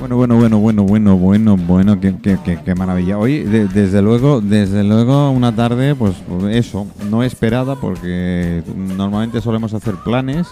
Bueno, bueno, bueno, bueno, bueno, bueno, bueno, qué, qué, maravilla. Hoy, de- desde luego, desde luego, una tarde, pues eso, no esperada, porque normalmente solemos hacer planes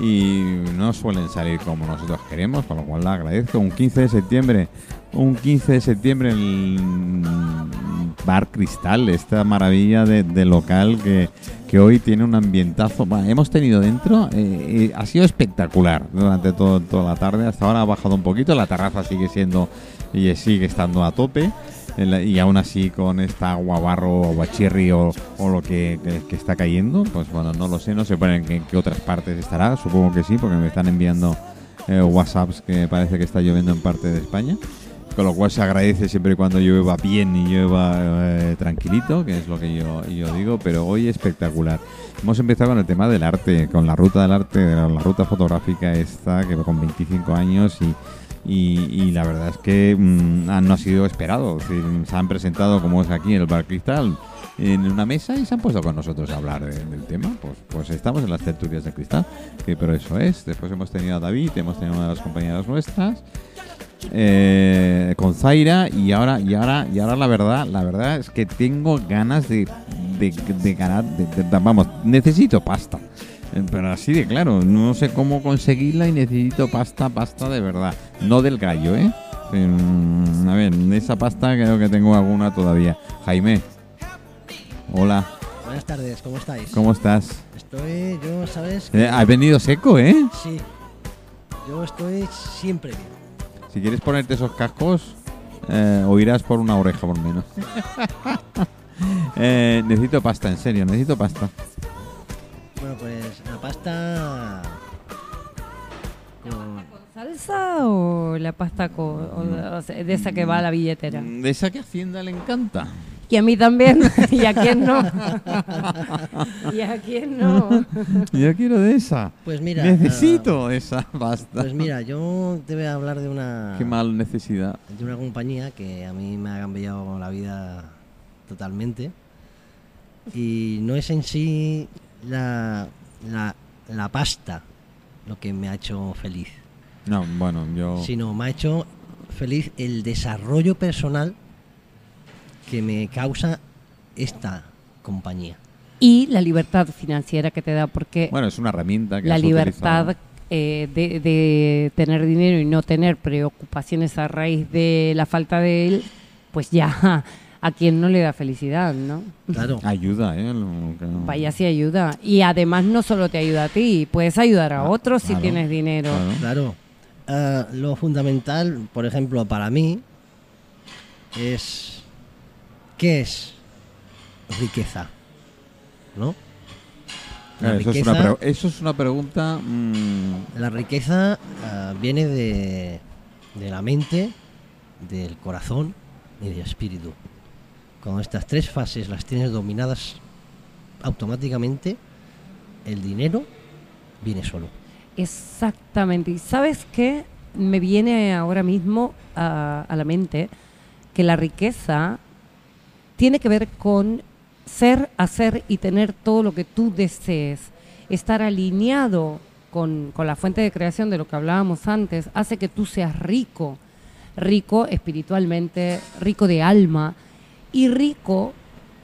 y no suelen salir como nosotros queremos, con lo cual le agradezco. Un 15 de septiembre, un 15 de septiembre en el Bar Cristal, esta maravilla de, local que, que hoy tiene un ambientazo. Hemos tenido dentro, eh, eh, ha sido espectacular durante todo, toda la tarde. Hasta ahora ha bajado un poquito, la terraza sigue siendo y sigue estando a tope. Y aún así con esta agua barro o guachirri o, o lo que, que- que está cayendo, pues bueno, no lo sé, no sé en qué, qué otras partes estará, supongo que sí, porque me están enviando eh, WhatsApps que parece que está lloviendo en parte de España. Con lo cual se agradece siempre cuando llueva bien y llueva eh, tranquilito, que es lo que yo, yo digo, pero hoy espectacular. Hemos empezado con el tema del arte, con la ruta del arte, la, la ruta fotográfica esta, que con 25 años y, y, y la verdad es que mm, ah, no ha sido esperado. Se han presentado, como es aquí en el Bar Cristal, en una mesa y se han puesto con nosotros a hablar de- del tema. Pues, pues estamos en las tertulias de cristal, que pero eso es. Después hemos tenido a David, hemos tenido a una de las compañeras nuestras eh, con Zaira y ahora y ahora y ahora la verdad la verdad es que tengo ganas de de, de ganar de- vamos necesito pasta pero así de claro no sé cómo conseguirla y necesito pasta pasta de verdad no del gallo eh Mm, a ver de esa pasta creo que tengo alguna todavía Jaime hola Buenas tardes, ¿cómo estáis? cómo estás Estoy, yo, ¿sabes? Eh, has venido seco eh Sí. Yo estoy siempre bien. Si quieres ponerte esos cascos, eh, oirás por una oreja por menos. Eh, necesito pasta, en serio, necesito pasta. Pasta. con- ¿Con salsa o la pasta co- o- o sea, de esa que va a la billetera? De esa que Hacienda le encanta. Y a mí también. ¿Y a quién no? ¿Y a quién no? Yo quiero de esa. Pues mira. necesito esa ah, pasta. pues mira, yo te voy a hablar de una. Qué mal necesidad. De una compañía que a mí me ha cambiado la vida totalmente. Y no es en sí la, la, la pasta lo que me ha hecho feliz. No, bueno, yo... sino me ha hecho feliz el desarrollo personal que me causa esta compañía. Y la libertad financiera que te da, porque Bueno, es una herramienta que la has libertad eh, de, de tener dinero y no tener preocupaciones a raíz de la falta de él, pues ya a quien no le da felicidad, ¿no? Claro, Ayuda, ¿eh? Lo que- Vaya si ayuda. Y además no solo te ayuda a ti, puedes ayudar a Ah, otros si tienes dinero. claro. claro. Ah, lo fundamental, por ejemplo, para mí, es ¿qué es riqueza? ¿No? Eso, es una pre- eso es una pregunta... mm, la riqueza ah, viene de, de la mente, del corazón y del espíritu. Cuando estas tres fases las tienes dominadas automáticamente, el dinero viene solo. Exactamente. ¿Y sabes qué? Me viene ahora mismo a, a la mente que la riqueza tiene que ver con ser, hacer y tener todo lo que tú desees. Estar alineado con, con la fuente de creación de lo que hablábamos antes hace que tú seas rico, rico espiritualmente, rico de alma y rico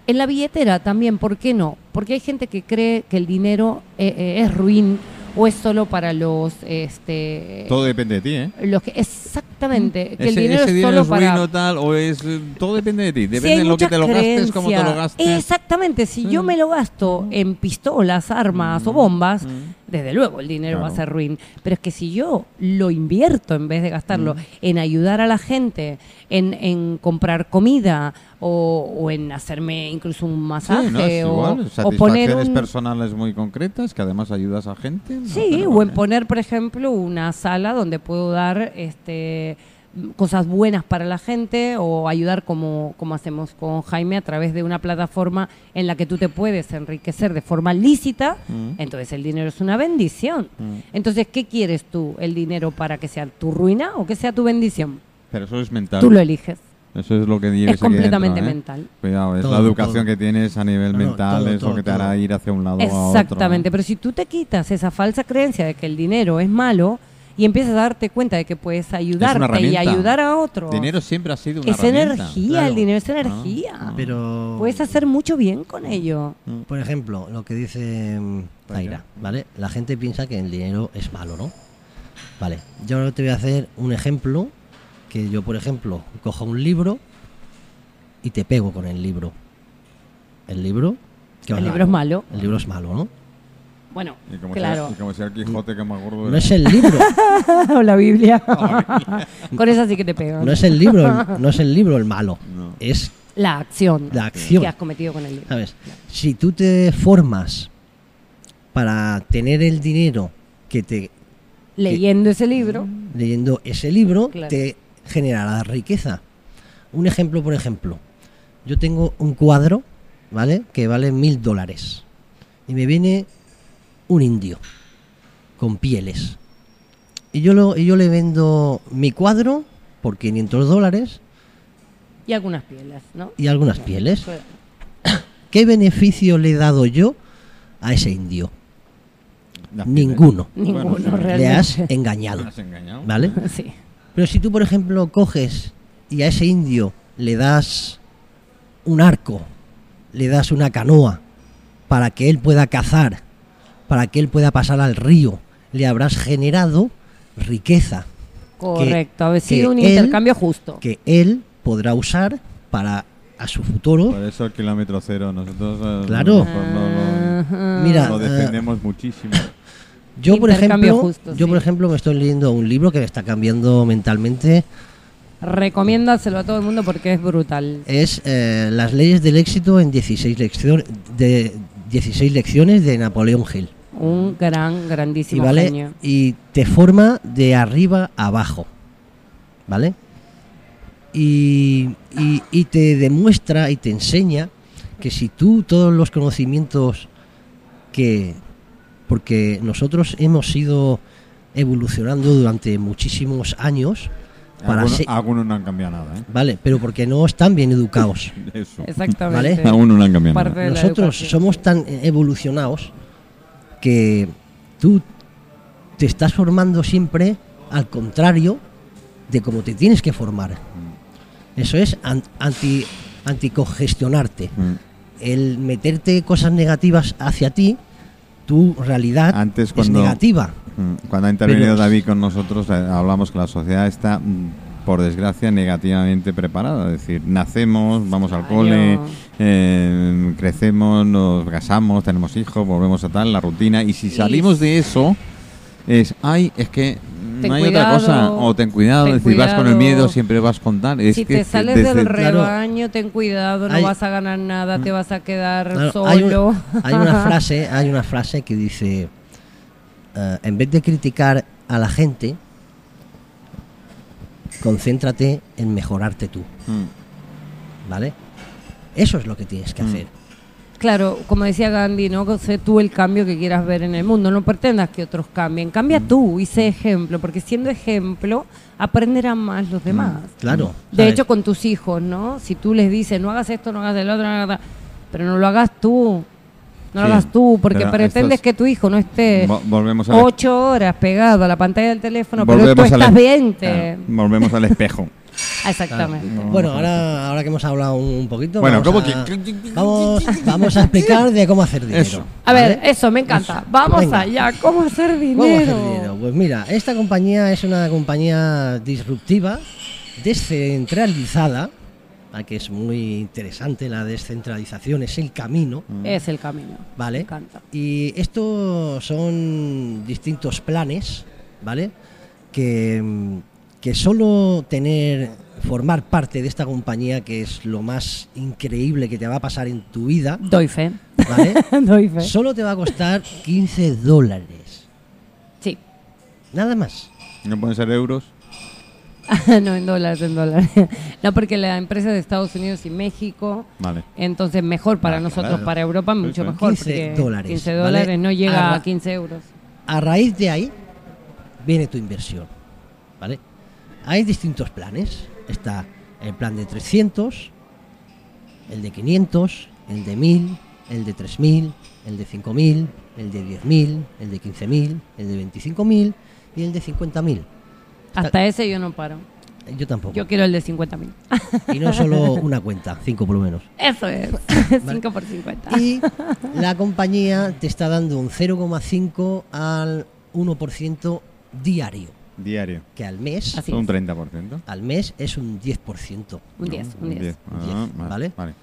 en la billetera también, ¿por qué no? Porque hay gente que cree que el dinero eh, eh, es ruin o es solo para los este todo depende de ti, ¿eh? los que exactamente que el ese, dinero ese es dinero solo es para ruin o tal, o es... eh, Todo depende de ti. Sí, Depende hay de lo que te lo gastes, cómo te lo gastes. Exactamente, si yo me lo gasto en pistolas, armas o bombas, Mm. Desde luego el dinero va a ser ruin. Pero es que si yo lo invierto en vez de gastarlo Mm. en ayudar a la gente, en, en comprar comida o, o en hacerme incluso un masaje Sí, no, es o, igual. o poner un... personales muy concretas que además ayudas a gente. Sí, o en poner, por ejemplo, una sala donde puedo dar este cosas buenas para la gente o ayudar como, como hacemos con Jaime a través de una plataforma en la que tú te puedes enriquecer de forma lícita, Mm. entonces el dinero es una bendición. Mm. Entonces, ¿qué quieres tú? ¿El dinero para que sea tu ruina o que sea tu bendición? Pero eso es mental. Tú lo eliges. Eso es lo que lleves Es aquí completamente dentro, ¿eh? mental. Cuidado, es Todo, la educación todo. que tienes a nivel No, no, mental, todo, es lo todo, que te hará ir hacia un lado o a otro. Exactamente, pero si tú te quitas esa falsa creencia de que el dinero es malo y empiezas a darte cuenta de que puedes ayudarte y ayudar a otro. Dinero siempre ha sido una es herramienta. energía, Claro. el dinero es Ah, energía. ah. Pero. Puedes hacer mucho bien con ello. Por ejemplo, lo que dice mm, Zaira, ¿vale? La gente piensa que el dinero es malo, ¿no? Vale, yo ahora te voy a hacer un ejemplo que yo, por ejemplo, cojo un libro y te pego con el libro. El libro... ¿qué El libro es malo. El libro es malo, ¿no? Bueno, Y como, claro. sea, y como sea el Quijote que me acuerdo No es el libro, o la Biblia. con esa sí que te pego. no es el libro, el- no es el libro el malo, No. es La acción, la acción. que has cometido con el libro. ¿Sabes? Si tú te formas para tener el dinero que te Leyendo ese libro, leyendo ese libro Claro. te generará riqueza. Un ejemplo, por ejemplo, yo tengo un cuadro, ¿vale? Que vale mil dólares. Y me viene un indio con pieles. Y yo, lo, y yo le vendo mi cuadro por 500 dólares y algunas pieles, ¿no? y algunas pieles. Pues, ¿Qué beneficio le he dado yo a ese indio? Las Ninguno. pieles. Ninguno, realmente. Le has engañado, ¿Me has engañado? ¿vale? Sí. Pero si tú, por ejemplo, coges y a ese indio le das un arco, le das una canoa para que él pueda cazar, para que él pueda pasar al río, le habrás generado riqueza Correcto, ha que sido un él- intercambio justo. que él podrá usar para a su futuro. Por eso el kilómetro cero. Nosotros eh, Claro. lo- lo- lo- Ajá. Mira, lo eh, defendemos muchísimo. Yo, por ejemplo, justo, yo sí. por ejemplo me estoy leyendo un libro que me está cambiando mentalmente. Recomiéndaselo a todo el mundo porque es brutal. Es eh, Las leyes del éxito en 16 lecciones de 16 lecciones de Napoleón Hill. Un gran, y grandísimo vale genio. y te forma de arriba a abajo vale y, y- y te demuestra y te enseña que si tú todos los conocimientos que porque nosotros hemos ido evolucionando durante muchísimos años para algunos, algunos no han cambiado nada. ¿eh? vale pero porque no están bien educados Eso. Exactamente. Algunos no han cambiado Parte nada. nosotros somos tan evolucionados que tú te estás formando siempre al contrario de cómo te tienes que formar. Eso es an- anti anticongestionarte. Mm. El meterte cosas negativas hacia ti, tu realidad Antes es negativa. Mm, Cuando ha intervenido Pero- David con nosotros, eh, hablamos que la sociedad está, mm, por desgracia, negativamente preparada. Es decir, nacemos, vamos al cole, eh, crecemos, nos casamos, tenemos hijos, volvemos a tal, la rutina. Y si salimos de eso, es, ay, es que Ten no hay otra cuidado, cosa. O ten cuidado, ten es decir, vas con el miedo, siempre vas con tal. Es si que te sales desde- del Claro. rebaño, ten cuidado, no Hay- vas a ganar nada, te vas a quedar Claro, solo. hay, un- hay una frase, hay una frase que dice eh, en vez de criticar a la gente, concéntrate en mejorarte tú, Mm. ¿vale? Eso es lo que tienes que Mm. hacer. Claro, como decía Gandhi, ¿no? Sé tú el cambio que quieras ver en el mundo, no pretendas que otros cambien, cambia tú y sé ejemplo, porque siendo ejemplo aprenderán más los demás. Claro. De ¿sabes? hecho, con tus hijos, ¿no? Si tú les dices, no hagas esto, no hagas el otro, no hagas... pero no lo hagas tú, no lo hagas tú, porque pero pretendes es- que tu hijo no esté Vo- volvemos ocho horas pegado a la pantalla del teléfono, pero tú estás 20. Claro, volvemos al espejo. Exactamente. Bueno, ahora, ahora que hemos hablado un poquito, Bueno, vamos, ¿cómo a, que- vamos, vamos a explicar de cómo hacer dinero. Eso. A ver, ¿vale? eso me encanta. Vamos Venga. allá, ¿cómo hacer ¿Cómo dinero? hacer dinero? Pues mira, esta compañía es una compañía disruptiva, descentralizada, que es muy interesante, la descentralización es el camino, Es el camino. Me ¿vale? encanta. Y estos son distintos planes, ¿vale? Que, mm, que solo tener, formar parte de esta compañía, que es lo más increíble que te va a pasar en tu vida, Doy fe. ¿vale? Doy fe. solo te va a costar 15 dólares. Sí. Nada más. ¿No pueden ser euros? no, en dólares, en dólares. no, porque la empresa es de Estados Unidos y México, Vale. entonces mejor para Ah, nosotros, claro. para Europa, mucho sí. mejor. 15 porque dólares, 15 ¿vale? dólares no llega Arra- a 15 euros. A raíz de ahí viene tu inversión, ¿vale? Hay distintos planes. Está el plan de 300, el de 500, el de 1000, el de 3000, el de 5000, el de 10000, el de 15000, el de 25000 y el de 50.000. Hasta ese yo no paro. Yo tampoco. Yo quiero el de 50.000. Y no solo una cuenta, cinco por lo menos. Eso es. 5 por 50. Y la compañía te está dando un 0,5 al 1% diario, Diario. que al mes, Así un es. 30%. al mes es un 10%. Un 10, un 10. Ah, diez, vale. ¿vale?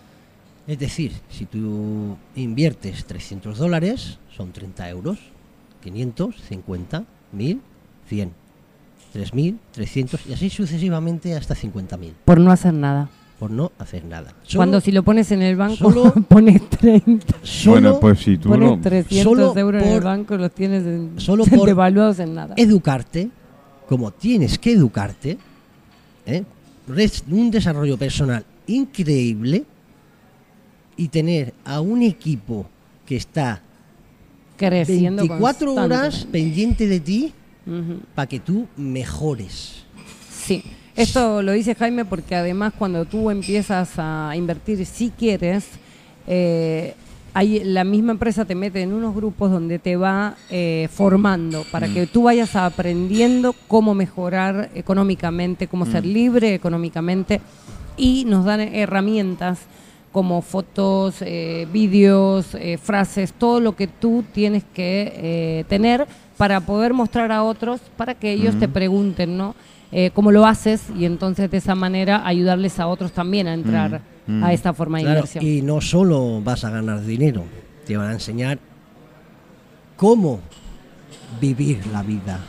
Es decir, si tú inviertes 300 dólares, son 30 euros. 500, 50, 1000, 100, 3000, 300 y así sucesivamente hasta 50.000 Por no hacer nada. por no hacer nada. Solo- Cuando si lo pones en el banco, solo- pones 30. solo Bueno, pues si tú Pones lo... 300 solo euros en el por- banco, los tienes en- solo por- devaluados en nada. educarte, como tienes que educarte, ¿eh? Un desarrollo personal increíble y tener a un equipo que está Creciendo 24 horas pendiente de ti para que tú mejores. Sí, esto lo dice Jaime porque además cuando tú empiezas a invertir, si quieres, eh, hay, la misma empresa te mete en unos grupos donde te va eh, formando para que tú vayas aprendiendo cómo mejorar económicamente, cómo ser libre económicamente y nos dan herramientas como fotos, eh, vídeos, eh, frases, todo lo que tú tienes que eh, tener para poder mostrar a otros, para que ellos te pregunten, ¿no? Cómo lo haces y entonces de esa manera ayudarles a otros también a entrar Mm, a esta forma de inversión. y no solo vas a ganar dinero, te van a enseñar cómo vivir la vida.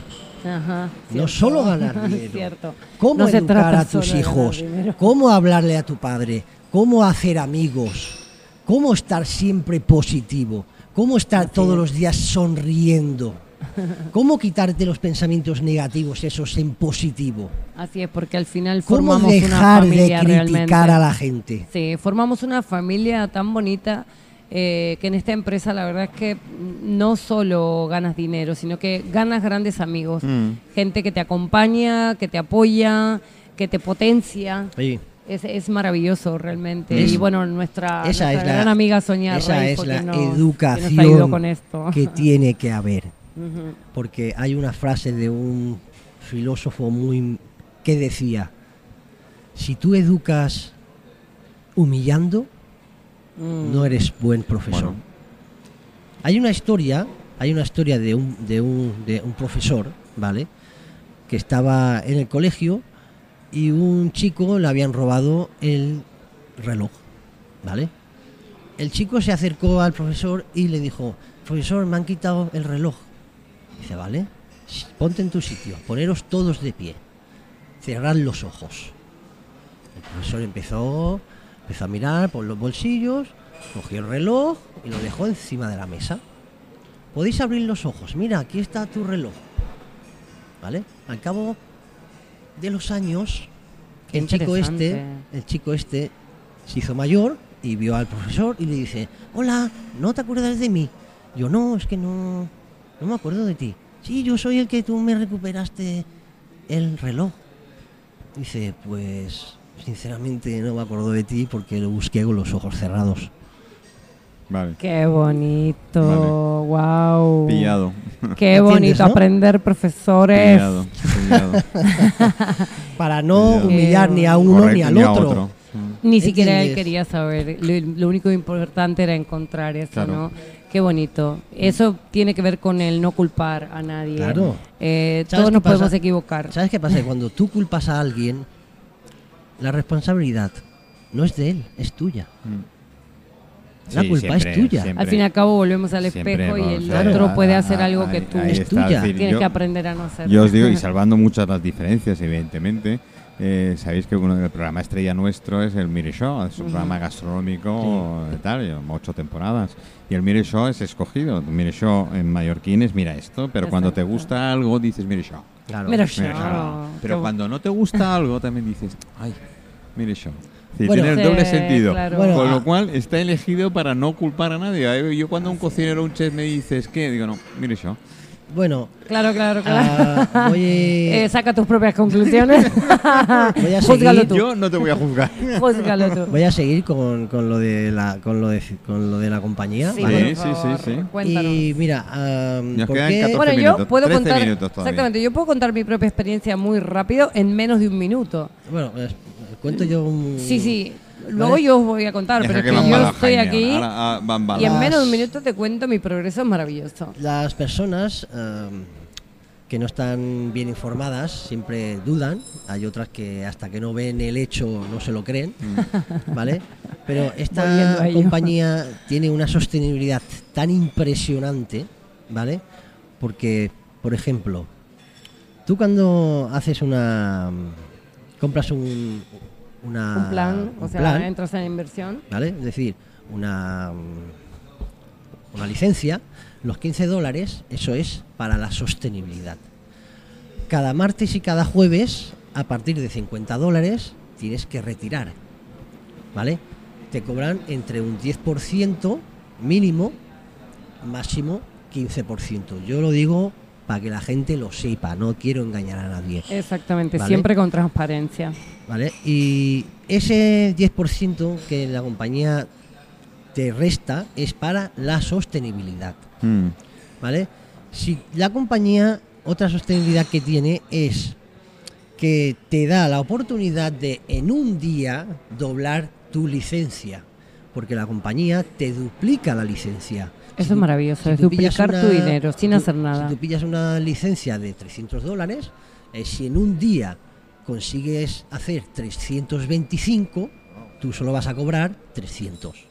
Ajá, No solo ganar dinero. Cierto. Cómo No educar a tus hijos, cómo hablarle a tu padre, cómo hacer amigos, cómo estar siempre positivo, cómo estar todos los días sonriendo, cómo quitarte los pensamientos negativos esos en positivo, Así es, porque al final cómo formamos una dejar de familia criticar realmente. a la gente. Sí, formamos una familia tan bonita eh, que en esta empresa la verdad es que no solo ganas dinero, sino que ganas grandes amigos, Mm. gente que te acompaña, que te apoya, que te potencia. Sí. Es, es maravilloso realmente. Es- y bueno, nuestra, esa nuestra es la- gran amiga Sonia Esa Rey es la nos- educación ayudó con esto. que tiene que haber. Porque hay una frase de un filósofo muy que decía, si tú educas humillando, Mm. no eres buen profesor. Bueno. Hay una historia, hay una historia de un, de un, de un profesor, ¿vale? Que estaba en el colegio y un chico le habían robado el reloj, ¿vale? El chico se acercó al profesor y le dijo, profesor, me han quitado el reloj. Dice, vale, ponte en tu sitio, poneros todos de pie, cerrad los ojos. El profesor empezó, empezó a mirar por los bolsillos, cogió el reloj y lo dejó encima de la mesa. Podéis abrir los ojos, mira, aquí está tu reloj. ¿Vale? Al cabo de los años, Qué el chico este, el chico este se hizo mayor y vio al profesor y le dice, hola, ¿no te acuerdas de mí? Yo no, es que no, no me acuerdo de ti. Sí, yo soy el que tú me recuperaste el reloj. Dice, pues sinceramente no me acuerdo de ti porque lo busqué con los ojos cerrados. Vale. Qué bonito, wow. Pillado. Qué ¿Entiendes, bonito no? aprender, profesores. Pillado. pillado. Para no humillar ni a uno Correcto, ni al otro. Ni siquiera él quería saber. Lo, lo único importante era encontrar eso, Claro. ¿no? Qué bonito. Eso tiene que ver con el no culpar a nadie. Claro. Eh, ¿Sabes todos nos pasa? podemos equivocar. ¿Sabes qué pasa? Cuando tú culpas a alguien, la responsabilidad no es de él, es tuya. Mm. La Sí, culpa es tuya. siempre. Al fin y al cabo volvemos al Siempre, espejo y el otro puede hacer a- algo ahí- que tú Es tuya. tienes yo- que aprender a no hacer. Yo os digo, y salvando muchas las diferencias, evidentemente, eh, sabéis que uno del programa estrella nuestro es el Mire Show, es un programa gastronómico tal, y ocho temporadas. Y el Mire Show es escogido. El Mire Show en mallorquín es mira esto, pero cuando te gusta algo dices Mire Show. Claro. Mira, Show. Show. Pero cuando no te gusta algo también dices, ay, Mire Show. Sí, Bueno, tiene el doble Sí, sentido. claro. Bueno, Con ah. lo cual está elegido para no culpar a nadie. Eh, Yo cuando un cocinero o un chef me dices, ¿qué? Digo, no, mire yo. Bueno, Claro, claro, claro. ah, voy, Eh, saca tus propias conclusiones. Voy a seguir. tú. Yo no te voy a juzgar. Júzgalo tú. voy a seguir con, con lo de la con lo de, con lo de la compañía. Sí, ¿vale? Sí, sí, sí. Cuéntanos. Y mira, ah, Nos ¿por quedan qué? 14 bueno, yo minutos, puedo 13 contar exactamente, yo puedo contar mi propia experiencia muy rápido en menos de un minuto. Bueno, pues, cuento yo un... Sí, sí. Luego Vale. yo os voy a contar, pero es que yo estoy aquí ahora, ah, y en menos de un minuto te cuento mi progreso es maravilloso. Las personas ah, que no están bien informadas siempre dudan. Hay otras que hasta que no ven el hecho no se lo creen, ¿vale? Pero esta compañía tiene una sostenibilidad tan impresionante, ¿vale? Porque, por ejemplo, tú cuando haces una... compras un, una, un plan, o sea, plan, entras en inversión. ¿vale? Es decir, una, una licencia, los 15 dólares, eso es para la sostenibilidad. Cada martes y cada jueves, a partir de 50 dólares, tienes que retirar, ¿vale? Te cobran entre un 10% mínimo, máximo 15%. Yo lo digo para que la gente lo sepa, no quiero engañar a nadie. Exactamente, Vale. siempre con transparencia. ¿vale? Y ese 10% que la compañía te resta es para la sostenibilidad, Mm. ¿vale? Si la compañía, otra sostenibilidad que tiene es que te da la oportunidad de en un día doblar tu licencia, porque la compañía te duplica la licencia. Eso es maravilloso, si es duplicar tu una- dinero sin tú- hacer nada. Si tú pillas una licencia de 300 dólares, eh, si en un día consigues hacer 325, tú solo vas a cobrar 300.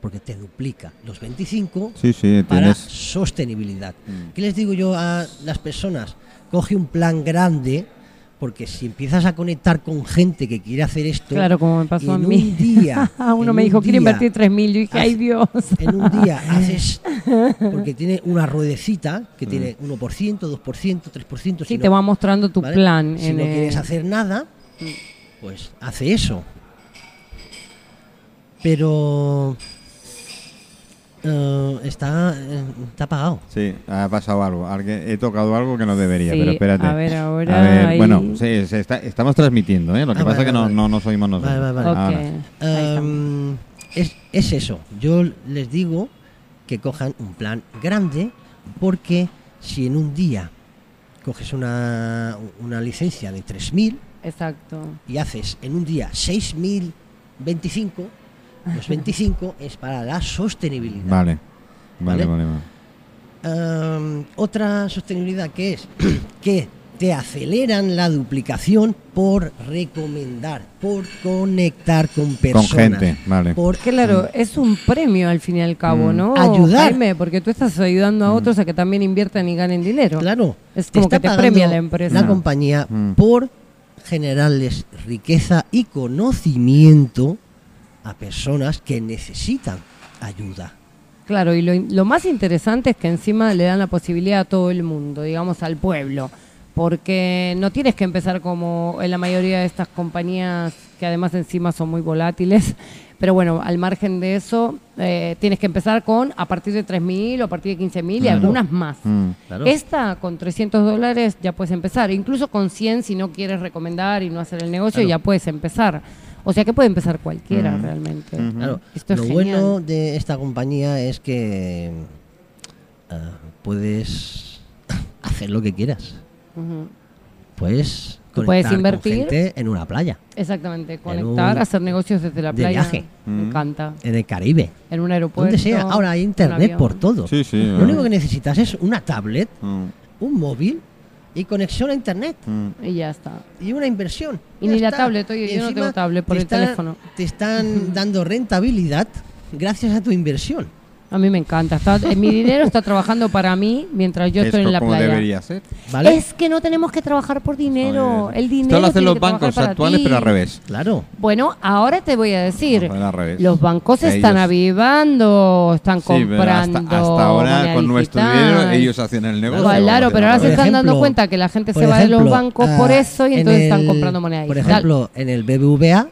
Porque te duplica los 25 Sí, sí, para tienes. sostenibilidad. Mm. ¿Qué les digo yo a las personas? Coge un plan grande, porque si empiezas a conectar con gente que quiere hacer esto, Claro, como me pasó a en mí. un día, Uno me un dijo, quiero invertir 3.000. Yo dije, ay Dios. en un día haces, porque tiene una ruedecita que tiene 1%, 2%, 3%. Sí, si te no- va mostrando tu ¿vale? plan. Si en no el- quieres hacer nada, pues hace eso. Pero eh, está, eh, está apagado. Sí, ha pasado algo. Alguien- He tocado algo que no debería, Sí, pero espérate. a ver, ahora A ver, ahí- bueno, sí, se está- estamos transmitiendo, ¿eh? Lo que Ah, pasa vale, es que no, vale. no nos oímos nosotros. Vale, vale, vale. Em, es, es eso. Yo les digo que cojan un plan grande porque si en un día coges una, una licencia de 3.000 Exacto. y haces en un día 6.025, los 25 es para la sostenibilidad. Vale, vale, ¿Vale? vale. vale. Em, otra sostenibilidad que es que te aceleran la duplicación por recomendar, por conectar con Con personas. gente, vale. por Claro, es un premio al fin y al cabo, Mm. ¿no? Ayudar. Jaime, porque tú estás ayudando a otros a que también inviertan y ganen dinero. Claro, Es como que te premia la empresa. La compañía Mm. por generarles riqueza y conocimiento a personas que necesitan ayuda. Claro, y lo, lo más interesante es que encima le dan la posibilidad a todo el mundo, digamos al pueblo, porque no tienes que empezar como en la mayoría de estas compañías que además encima son muy volátiles, pero bueno, al margen de eso, eh, tienes que empezar con a partir de 3.000 o a partir de 15.000 y Claro. algunas más. Mm. Claro. Esta con 300 dólares ya puedes empezar, incluso con 100 si no quieres recomendar y no hacer el negocio Claro. ya puedes empezar. O sea que puede empezar cualquiera Mm. realmente. Ujú. Claro, Esto es lo genial. bueno de esta compañía es que ah, puedes hacer lo que quieras. Puedes puedes con invertir. gente en una playa, Exactamente, conectar, un- hacer negocios desde la de playa. viaje. Me encanta. en el Caribe, En un aeropuerto. donde sea. Ahora hay internet por todo. Sí, sí. Lo único que necesitas es una tablet, Mm, un móvil y conexión a internet. mm. Y ya está. y una inversión. Y Ya ni la tablet, oye, Y yo no tengo tablet por te el están- teléfono. Te están dando rentabilidad gracias a tu inversión. A mí me encanta. Está, eh, mi dinero está trabajando para mí mientras yo Es estoy en la como playa. debería ser. ¿Vale? Es que no tenemos que trabajar por dinero. El dinero. Esto lo hacen los bancos actuales, ti. pero al revés. Claro. Bueno, ahora te voy a decir. Joder, al revés. Los bancos Ellos- están avivando, están Sí, comprando. hasta, hasta ahora, con nuestro dinero, ellos hacían el negocio. Claro, pero ahora Por se están dando cuenta que la gente se por va de los bancos ah, por eso y en entonces están comprando moneda Por digital. ejemplo, en el BBVA,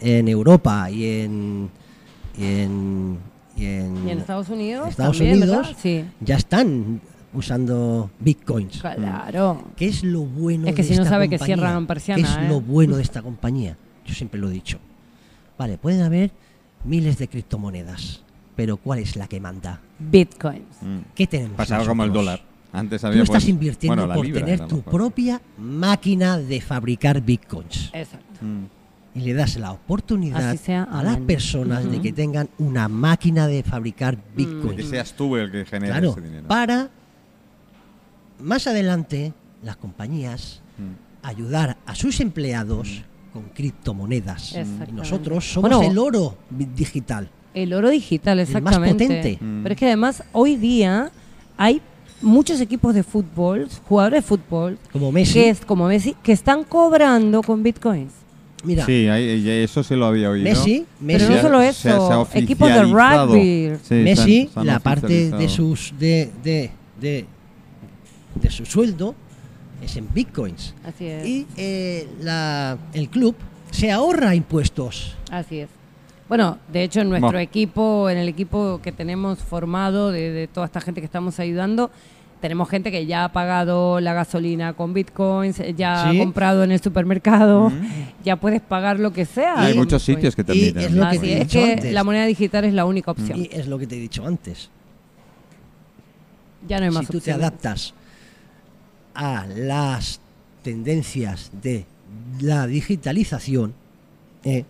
en Europa y en, y en, y en y en Estados Unidos. Estados también, Unidos. Sí. ya están usando bitcoins. Claro. ¿Qué es lo bueno Es que de si no esta sabe que cierran persiana, ¿Qué es ¿eh? lo bueno de esta compañía? Yo siempre lo he dicho. Vale, pueden haber miles de criptomonedas, pero ¿cuál es la que manda? Bitcoins. Mm. ¿Qué tenemos? Pasaba como el dólar. Antes Tú había estás pues, invirtiendo bueno, por libra tener tu propia máquina de fabricar bitcoins. Exacto. Mm. Y le das la oportunidad sea, a las personas de que tengan una máquina de fabricar Que bitcoins. seas tú el que genera Claro, ese dinero. para más adelante las compañías Mm. ayudar a sus empleados con criptomonedas. Y Exactamente. nosotros somos Bueno, el oro digital. El oro digital, El más exactamente. potente. Mm. Pero es que además hoy día hay muchos equipos de fútbol, jugadores de fútbol, Como Messi. que es como Messi, que están cobrando con bitcoins. Mira, Sí, eso sí lo había oído. Messi, Pero Messi, no Se ha- solo se eso, se ha equipos de rugby. Sí, Messi, se han- se han la parte de sus de, de, de, de su sueldo es en bitcoins. Así es. Y eh, la, el club se ahorra impuestos. Así es. Bueno, de hecho en nuestro Bueno. equipo, en el equipo que tenemos formado de, de toda esta gente que estamos ayudando, tenemos gente que ya ha pagado la gasolina con bitcoins, ya Sí. ha comprado en el supermercado, Mm. ya puedes pagar lo que sea. Hay con muchos bitcoin. sitios que Y permiten. es lo que te he es dicho que antes. la moneda digital es la única opción. Y es lo que te he dicho antes. ya no hay más si tú te adaptas a las tendencias de la digitalización, eh,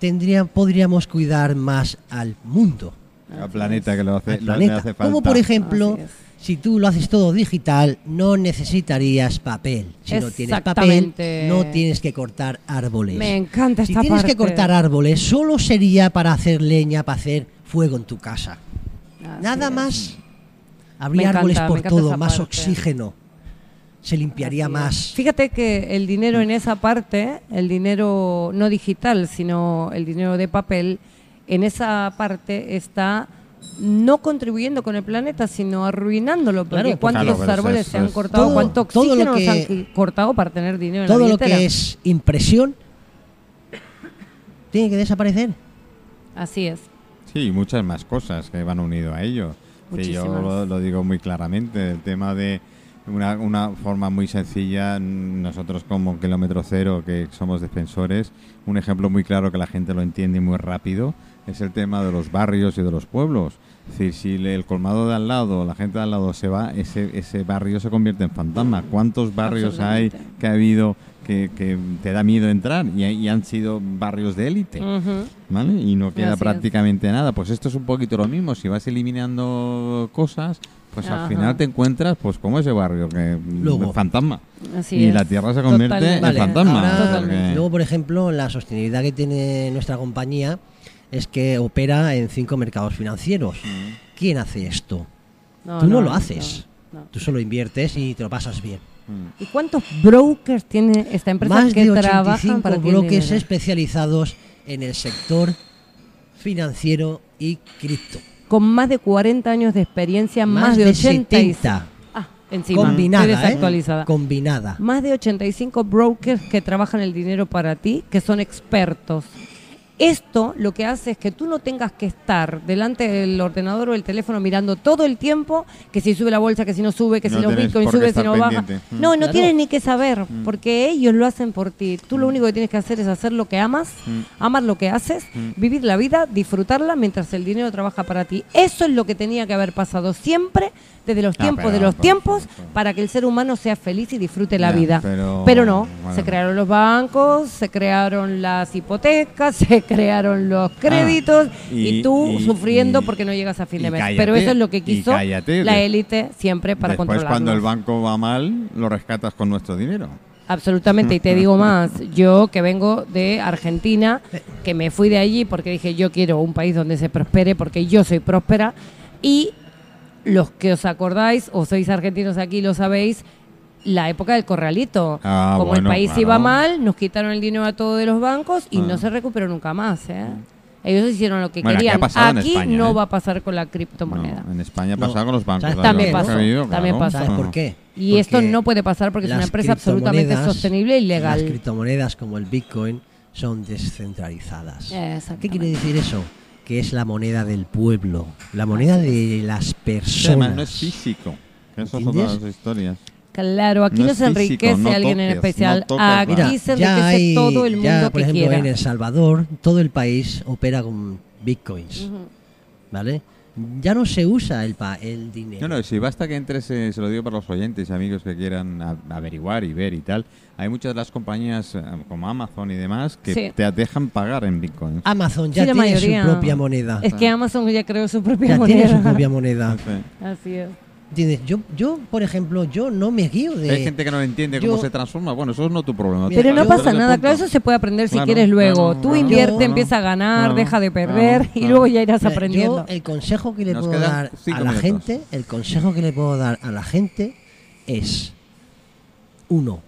tendría, podríamos cuidar más al mundo, Al planeta que lo hace, al lo- planeta. hace Como falta. por ejemplo, es. Si tú lo haces todo digital, no necesitarías papel. Si no tienes papel, no tienes que cortar árboles. Me encanta si esta tienes que cortar árboles, solo sería para hacer leña, para hacer fuego en tu casa. Así Nada es. más. Me Habría encanta, árboles por todo, más parte. oxígeno. Se limpiaría más. Fíjate que el dinero en esa parte, el dinero no digital, sino el dinero de papel, en esa parte está no contribuyendo con el planeta, sino arruinándolo. Porque Claro, cuántos Claro, árboles es- se han cortado, Todo- cuánto todo oxígeno nos han cortado para tener dinero en Todo la lo que es impresión tiene que desaparecer. Así es. Sí, y muchas más cosas que van unido a ello. Sí, yo lo, lo digo muy claramente. El tema de una, una forma muy sencilla, nosotros como kilómetro cero, que somos defensores, un ejemplo muy claro que la gente lo entiende muy rápido, es el tema de los barrios y de los pueblos. Es decir, si le- el colmado de al lado, la gente de al lado se va, ese, ese barrio se convierte en fantasma. ¿Cuántos barrios hay que ha habido que, que te da miedo entrar y, y han sido barrios de élite? ¿Vale? Y no queda Así es. prácticamente nada. Pues esto es un poquito lo mismo. Si vas eliminando cosas, pues Ajá. al final te encuentras pues como ese barrio que Luego. fantasma. Así y es. la tierra se convierte en Vale, fantasma. ahora, porque- luego, por ejemplo, la sostenibilidad que tiene nuestra compañía es que opera en cinco mercados financieros. ¿Quién hace esto? Tú no lo haces. no, no. Tú solo inviertes y te lo pasas bien. Mm. ¿Y cuántos brokers tiene esta empresa Más que de trabajan 85 para ti el bloques dinero? especializados en el sector financiero y cripto. Con más de 40 años de experiencia, más, de 80 y- 70. Ah, encima. combinada, ¿eh? Combinada. Más de 85 brokers que trabajan el dinero para ti, que son expertos. Esto lo que hace es que tú no tengas que estar delante del ordenador o el teléfono mirando todo el tiempo que si sube la bolsa, que si no sube, que No si los bitcoins sube, si no baja. Mm. No, no Claro. tienes ni que saber, porque ellos lo hacen por ti. Tú lo único que tienes que hacer es hacer lo que amas, Mm. amar lo que haces, vivir la vida, disfrutarla mientras el dinero trabaja para ti. Eso es lo que tenía que haber pasado siempre desde los Ah, tiempos de los tiempos para que el ser humano sea feliz y disfrute la Ya, vida. pero- no, bueno. se crearon los bancos, se crearon las hipotecas, se crearon los créditos y, Ah, y- tú y- sufriendo y- porque no llegas a fin de mes. cállate, Pero eso es lo que quiso cállate, la élite siempre para Después controlarnos. cuando el banco va mal, lo rescatas con nuestro dinero. Absolutamente, y te digo más, yo que vengo de Argentina, que me fui de allí porque dije yo quiero un país donde se prospere, porque yo soy próspera, y los que os acordáis, o sois argentinos aquí, lo sabéis, la época del corralito. Ah, Como bueno, el país claro. iba mal, nos quitaron el dinero a todos de los bancos y Ah. no se recuperó nunca más. ¿eh? Ellos hicieron lo que Bueno, aquí ha querían. Aquí España, no ¿eh? va a pasar con la criptomoneda. No, en España No. pasaba con los bancos. ¿Sabes ¿sabes? También pasó, también pasó. ¿Sabes por qué? Y esto no puede pasar porque es una empresa absolutamente sostenible y legal. Las criptomonedas como el Bitcoin son descentralizadas. ¿Qué quiere decir eso? Que es la moneda del pueblo, la moneda de las Sí, además no es personas. físico. Esas son todas las historias. Claro, aquí No no, se físico, enriquece no alguien en toques, especial. no toques, aquí. Mira, se ya enriquece hay, todo el mundo ya, por que ejemplo, quiera. en El Salvador, todo el país opera con bitcoins, Ujú. ¿vale? Ya no se usa el, pa- el dinero. No, no, si basta que entres, eh, se lo digo para los oyentes y amigos que quieran a- averiguar y ver y tal. Hay muchas de las compañías eh, como Amazon y demás que Sí. te dejan pagar en Bitcoin. Amazon ya Sí, tiene mayoría. su propia moneda. Es que Amazon ya creó su propia Ya tiene moneda. su propia moneda. Así es. Yo, yo, por ejemplo, yo no me guío de... Hay gente que no entiende cómo yo- se transforma. Bueno, eso es no tu problema. Pero no pasa nada, claro, eso se puede aprender si Claro, quieres luego. claro, Tú claro, invierte, claro, empieza a ganar, claro, deja de claro, perder y luego ya irás Mira, aprendiendo. Yo el consejo que le Nos puedo dar a la minutos. gente, el consejo que le puedo dar a la gente es uno,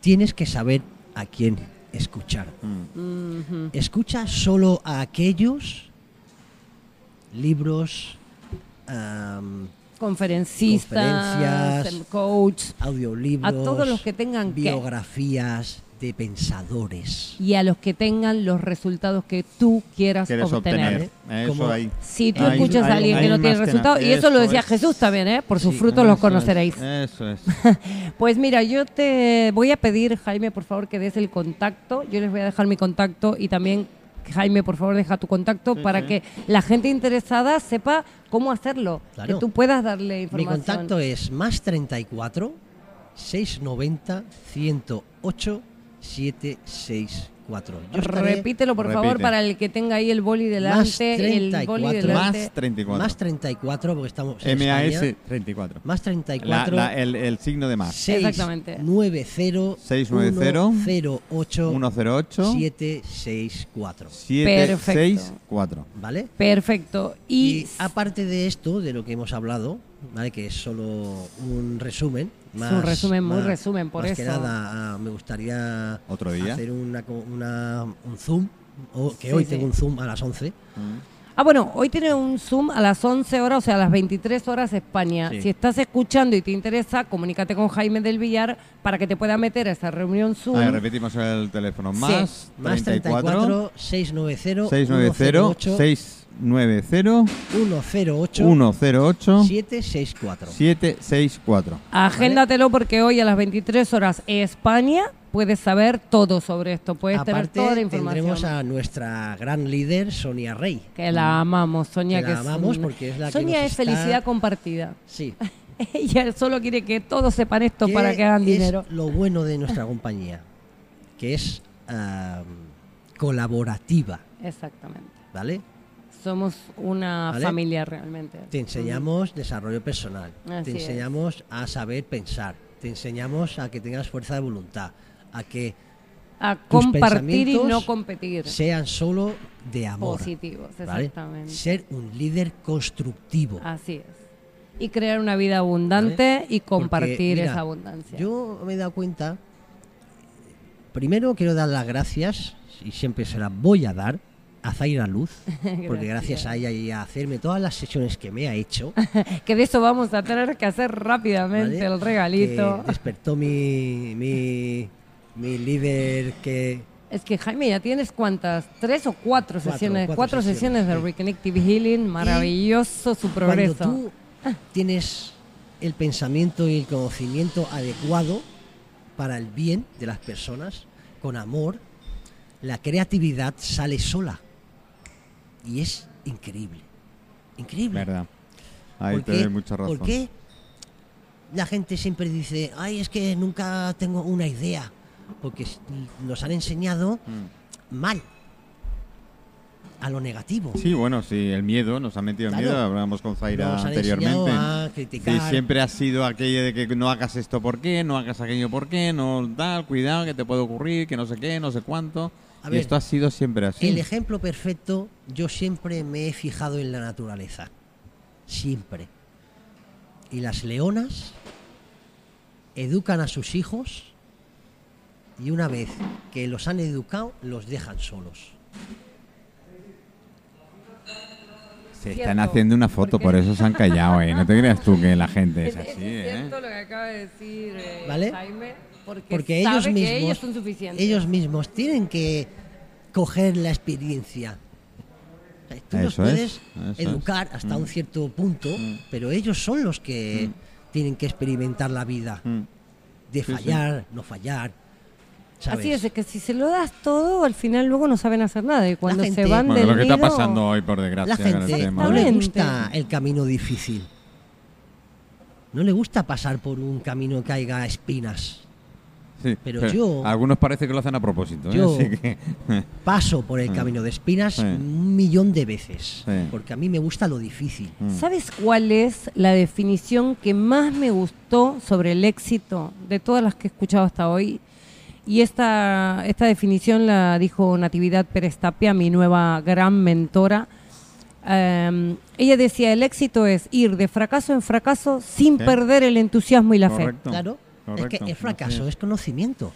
tienes que saber a quién escuchar. Mm. Escucha solo a aquellos libros, Conferencistas, Conferencias, coach audiolibros, A todos los que tengan que. De pensadores. y a los que tengan los resultados que tú quieras Quieres obtener. obtener. Eso Como- ahí. Si tú Ahí- escuchas a alguien ahí que no tiene resultados, y eso lo decía es. Jesús también, ¿eh? por sus Sí, frutos los es, conoceréis. Eso es. Pues mira, yo te voy a pedir, Jaime, por favor, que des el contacto. Yo les voy a dejar mi contacto y también, Jaime, por favor, deja tu contacto Sí, para sí. que la gente interesada sepa cómo hacerlo. Claro. Que tú puedas darle Mi información. contacto es más 34 690 108 764. Yo estaré Repítelo, por favor, Repite. para el que tenga ahí el boli delante. el 34. boli delante. Más 34. más 34 porque estamos en MAS España. 34. Más La- 34 la- el, el signo de más. Exactamente. 690 690 108 108 764. 764. ¿Vale? Perfecto. Y Y, aparte de esto, de lo que hemos hablado, ¿vale? que es solo un resumen. Más, un resumen, muy resumen, por más que eso. nada, ah, me gustaría Otro día. hacer una, un Zoom, que Sí, hoy sí. tengo un Zoom a las 11. Ah, bueno, hoy tiene un Zoom a las 11 horas, o sea, a las 23 horas España. Sí. Si estás escuchando y te interesa, comunícate con Jaime del Villar para que te pueda meter a esa reunión Zoom. A ver, repetimos el teléfono. Sí. Más Más 34 34 690 690 108 690 108 108 764. 764. Agéndatelo porque hoy a las 23 horas España puedes saber todo sobre esto. Puedes tener toda la información. tendremos a nuestra gran líder, Sonia Rey. Que la amamos, Sonia. Que Que la amamos porque es la que Sonia nos es está- felicidad compartida. Sí. Ella solo quiere que todos sepan esto ¿Qué para que hagan es dinero. lo bueno de nuestra compañía? Que es am, colaborativa, Exactamente. ¿vale? Somos una ¿Vale? familia realmente. Te enseñamos desarrollo personal, Así te es. enseñamos a saber pensar, te enseñamos a que tengas fuerza de voluntad, a que A tus compartir y no competir. sean solo de amor. Positivos, ¿vale? exactamente. Ser un líder constructivo. Así es. Y crear una vida abundante y compartir Porque, mira, esa abundancia. Yo me he dado cuenta, primero quiero dar las gracias, y siempre se las voy a dar, a Zaira Luz, porque gracias a ella y a hacerme todas las sesiones que me ha hecho, que de eso vamos a tener que hacer rápidamente ¿vale? el regalito. que despertó mi, mi, mi líder que... Es que Jaime, ya tienes cuántas, tres o cuatro, Cuatro, sesiones, cuatro cuatro, sesiones, sesiones, de. Reconnective Healing, maravilloso su progreso. Cuando tú tienes el pensamiento y el conocimiento adecuado para el bien de las personas, con amor, la creatividad sale sola. Y es increíble. Increíble. Verdad. Ahí ¿Por te doy mucha razón. ¿Por qué la gente siempre dice, ay, es que nunca tengo una idea? Porque s- nos han enseñado Mm. mal, a lo negativo. Sí, bueno, sí, el miedo, nos ha metido el Claro. miedo, hablábamos con Zaira Nos han anteriormente. a siempre ha sido aquello de que no hagas esto por qué, no hagas aquello por qué, no tal, cuidado que te puede ocurrir, que no sé qué, no sé cuánto. A y ver, esto ha sido siempre así. El ejemplo perfecto, yo siempre me he fijado en la naturaleza. Siempre. Y las leonas educan a sus hijos y una vez que los han educado, los dejan solos. Se Cierto, están haciendo una foto, por eso se han callado, ¿eh? No te creas tú que la gente es Es- así, es ¿eh? cierto lo que acaba de decir eh, ¿Vale? Jaime, porque, Porque sabe ellos que mismos, ellos son suficientes. ellos mismos tienen que coger la experiencia. Tú los Eso puedes es. educar hasta Mm. un cierto punto, Mm. pero ellos son los que tienen que experimentar la vida, Mm. de Sí, sí. fallar, no fallar. ¿Sabes? Así es, de que si se lo das todo, al final luego no saben hacer nada. Y cuando gente- se van Bueno, del lo que está nido- pasando hoy, por desgracia, La con el gente tema. no le gusta el camino difícil. No le gusta pasar por un camino que haya espinas. Sí, pero yo- Algunos parece que lo hacen a propósito. ¿eh? Yo- Así que- Paso por el camino de espinas Sí. un millón de veces, Sí. porque a mí me gusta lo difícil. Mm. ¿Sabes cuál es la definición que más me gustó sobre el éxito de todas las que he escuchado hasta hoy? Y esta, esta definición la dijo Natividad Pérez Tapia, mi nueva gran mentora. Em, ella decía, el éxito es ir de fracaso en fracaso sin perder el entusiasmo y la fe. Claro, correcto, es que el así fracaso es. es conocimiento.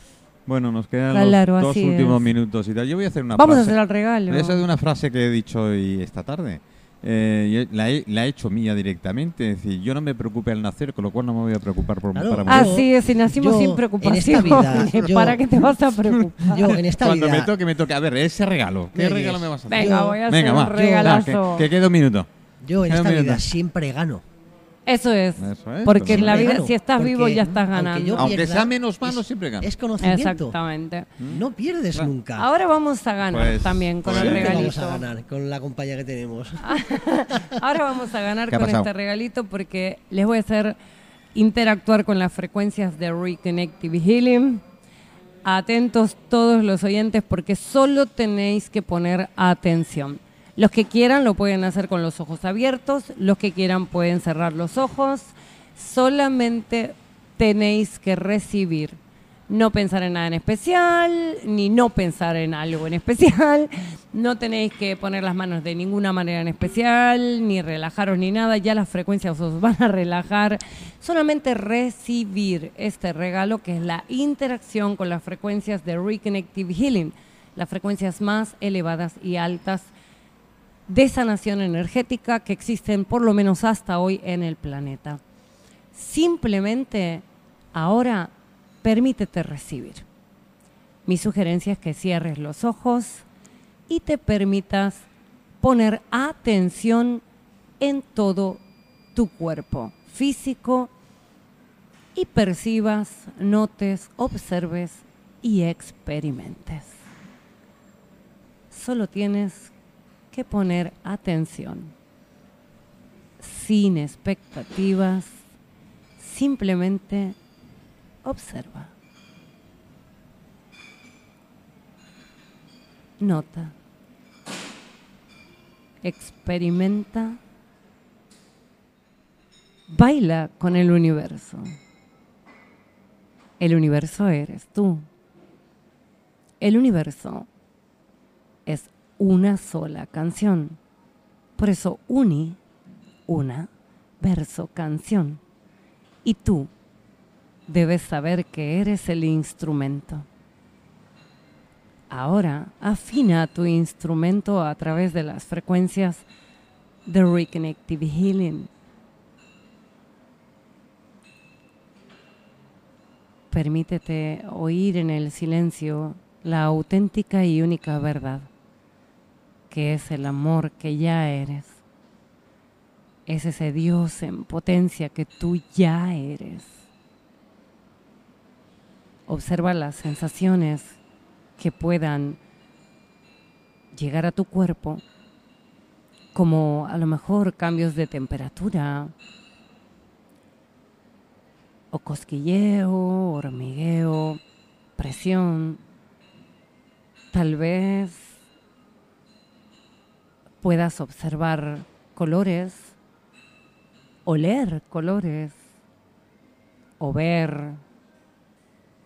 Bueno, nos quedan Claro, los dos últimos es. minutos y tal. Yo voy a hacer una Vamos a hacer el regalo. Esa es una frase que he dicho hoy esta tarde. Eh, la, he, la he hecho mía directamente. Es decir, yo no me preocupé al nacer, con lo cual no me voy a preocupar por, Claro. para morir. Así es, si nacimos yo, sin en preocupación. esta vida, yo- ¿Para qué te vas a preocupar? Yo en esta Cuando vida, me toque, me toque. A ver, ese regalo. ¿Qué regalo me vas a hacer? Venga, voy a Venga, hacer va. un Va, regalazo. que, que quede un minuto. yo en esta vida siempre gano. Eso es. Eso es, Porque en la vida, gano, si estás porque vivo, ya estás ganando. Aunque pierda, sea menos malo, es- siempre gano. Es conocimiento. Exactamente. No pierdes Claro. nunca. Ahora vamos a ganar Pues- también con pues- el regalito. vamos a ganar con la compañía que tenemos. Ahora vamos a ganar ¿Qué ha con pasado? este regalito porque les voy a hacer interactuar con las frecuencias de Reconnective Healing. Atentos todos los oyentes porque solo tenéis que poner atención. Los que quieran lo pueden hacer con los ojos abiertos, los que quieran pueden cerrar los ojos. Solamente tenéis que recibir. No pensar en nada en especial, ni no pensar en algo en especial. No tenéis que poner las manos de ninguna manera en especial, ni relajaros ni nada. Ya las frecuencias os van a relajar. Solamente recibir este regalo que es la interacción con las frecuencias de Reconnective Healing, las frecuencias más elevadas y altas de sanación energética que existen por lo menos hasta hoy en el planeta. Simplemente ahora permítete recibir. Mi sugerencia es que cierres los ojos y te permitas poner atención en todo tu cuerpo físico y percibas, notes, observes y experimentes. Solo tienes que poner atención, sin expectativas, simplemente observa. Nota. Experimenta. Baila con el universo. El universo eres tú. El universo es una sola canción. Por eso uni, una, verso, canción. Y tú debes saber que eres el instrumento. Ahora afina tu instrumento a través de las frecuencias de Reconnective Healing. Permítete oír en el silencio la auténtica y única verdad, que es el amor que ya eres. Es ese Dios en potencia que tú ya eres. Observa las sensaciones que puedan llegar a tu cuerpo, como a lo mejor cambios de temperatura, o cosquilleo, hormigueo, presión. Tal vez puedas observar colores, oler colores, o ver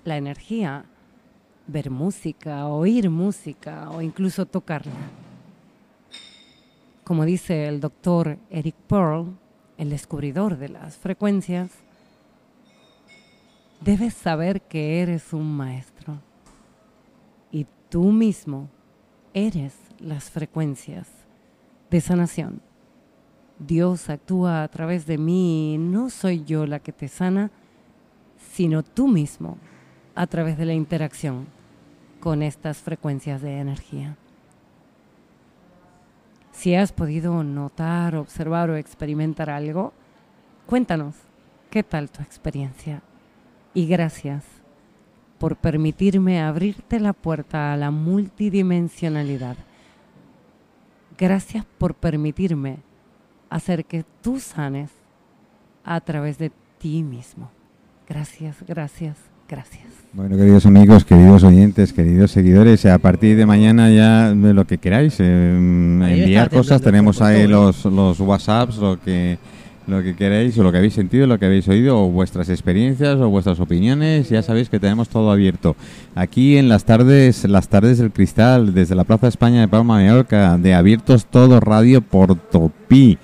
la energía, ver música, oír música o incluso tocarla. Como dice el doctor Eric Pearl, el descubridor de las frecuencias, debes saber que eres un maestro y tú mismo eres las frecuencias de sanación. Dios actúa a través de mí no soy yo la que te sana, sino tú mismo a través de la interacción con estas frecuencias de energía. Si has podido notar, observar o experimentar algo, cuéntanos, ¿qué tal tu experiencia? Y gracias por permitirme abrirte la puerta a la multidimensionalidad. Gracias por permitirme hacer que tú sanes a través de ti mismo. Gracias, gracias, gracias. Bueno, queridos amigos, queridos oyentes, queridos seguidores, a partir de mañana ya lo que queráis, eh, enviar cosas, tenemos ahí los, los WhatsApps, lo que lo que queráis, o lo que habéis sentido, lo que habéis oído, o vuestras experiencias, o vuestras opiniones, ya sabéis que tenemos todo abierto. Aquí en las tardes, las tardes del cristal, desde la Plaza España de Palma Mallorca, de abiertos todo radio por Topí.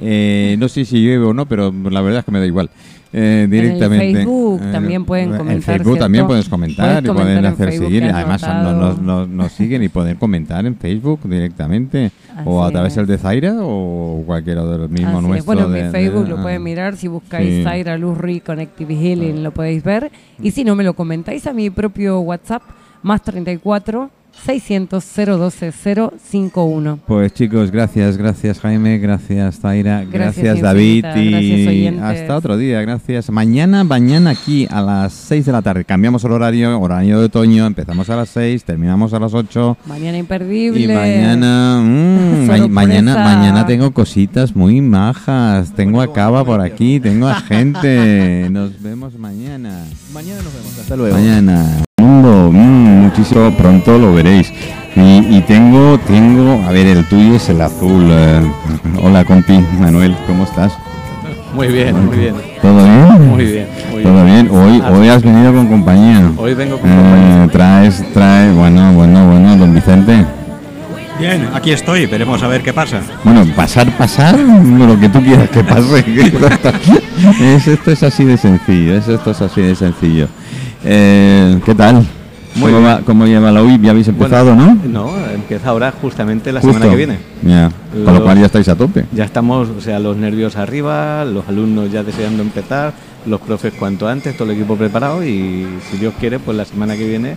Eh, no sé si llueve o no, pero la verdad es que me da igual. Eh, directamente. Facebook Eh, también pueden En comentar, Facebook también puedes comentar Puedes y pueden en hacer Facebook seguir. Además, nos, nos- nos siguen y pueden comentar en Facebook directamente. o a través del de Zaira o cualquiera de los mismos nuestros. Bueno, en mi Facebook de- lo ah. pueden mirar, si buscáis Sí. Zaira Luz Rui Connective Healing lo podéis ver. Y si no, me lo comentáis a mi propio WhatsApp, más 34 600 012 051. Pues chicos, gracias, gracias Jaime, gracias Zaira, gracias, Gracias, David infinita, y gracias, hasta otro día, gracias. Mañana, mañana aquí a las 6 de la tarde, cambiamos el horario, horario de otoño, empezamos a las 6, terminamos a las 8 Mañana imperdible. y mañana, mm, ma- mañana, mañana tengo cositas muy majas, tengo a Cava por aquí, tengo a gente, nos vemos mañana. Mañana nos vemos. Hasta luego. Mañana. Mundo, mm, muchísimo pronto lo veréis. Y, y tengo, tengo, a ver, el tuyo es el azul. eh, hola, compi, Manuel, ¿cómo estás? Muy bien, muy bien. ¿Todo bien? Muy bien, muy ¿Todo bien? Hoy, Ah, hoy has venido con compañía. Hoy vengo con Eh, compañía. traes, trae, bueno, bueno, bueno, don Vicente. Bien, aquí estoy, veremos a ver qué pasa. Bueno, pasar, pasar, lo que tú quieras que pase. es, esto es así de sencillo, es, esto es así de sencillo. Eh, ¿Qué tal? Muy ¿Cómo, va, ¿Cómo lleva la UI? Ya habéis Bueno, empezado, ¿no? No, empieza ahora justamente la Justo. semana que viene. Ya. Con Lo- cual ya estáis a tope. Ya estamos, o sea, los nervios arriba, los alumnos ya deseando empezar, los profes cuanto antes, todo el equipo preparado y si Dios quiere, pues la semana que viene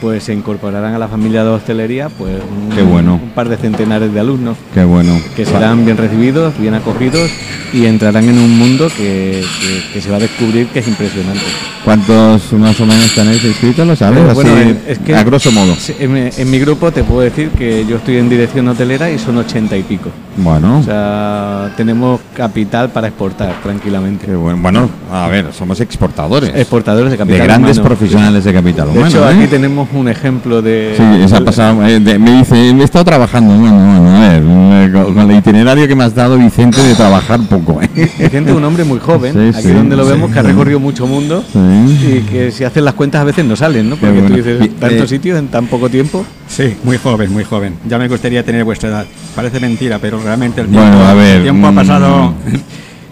pues se incorporarán a la familia de hostelería pues un, Qué bueno. un par de centenares de alumnos Qué bueno. que serán bien recibidos, bien acogidos y entrarán en un mundo que, que- que se va a descubrir que es impresionante. ¿Cuántos más o menos tenéis inscritos? ¿Lo sabes? Eh, Así, bueno, es que- a grosso modo. En mi grupo te puedo decir que yo estoy en dirección hotelera y son ochenta y pico. Bueno. O sea, tenemos capital para exportar tranquilamente. qué bueno. Bueno, a ver, somos exportadores. Exportadores de de capital grandes humano. profesionales de capital De hecho, ¿eh? aquí tenemos un ejemplo de... Sí, se ha pasado. eh, de- me dice, he estado trabajando. Bueno, bueno, a ver, eh, con, con el itinerario que me has dado, Vicente, de trabajar poco. ¿eh? Vicente es un hombre muy joven, Sí, aquí sí, donde lo sí, vemos, que ha recorrido mucho mundo Sí. y que si hacen las cuentas a veces no salen, ¿no? Porque bueno. tú dices, tantos eh, sitios en tan poco tiempo. Sí, muy joven, muy joven. Ya me gustaría tener vuestra edad. Parece mentira, pero realmente el tiempo, Bueno, a ver, el tiempo ha mm. pasado.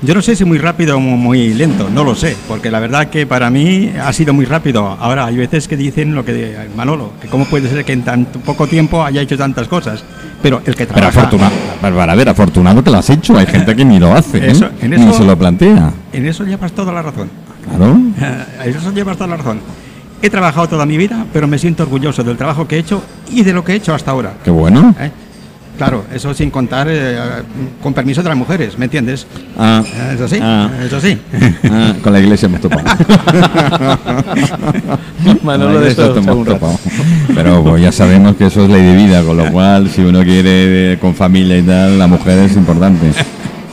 Yo no sé si muy rápido o mu- muy lento, no lo sé, porque la verdad que para mí ha sido muy rápido. Ahora, hay veces que dicen lo que de Manolo, que cómo puede ser que en tan poco tiempo haya hecho tantas cosas. Pero el que Pero trabaja, afortunado, para ver, afortunado que lo has hecho. Hay gente que ni lo hace, ¿eh? Eso- en ni eso- se lo plantea. en eso llevas toda la razón. Claro. En eso llevas toda la razón. He trabajado toda mi vida, pero me siento orgulloso del trabajo que he hecho y de lo que he hecho hasta ahora. Qué bueno. ¿eh? Claro, eso sin contar eh, con permiso de las mujeres, ¿me entiendes? Ah, Eso sí, Ah. eso sí. ah, con la iglesia hemos topado. Manolo de eso hemos topado. Pero pues, ya sabemos que eso es ley de vida, con lo cual si uno quiere eh, con familia y tal, la mujer es importante.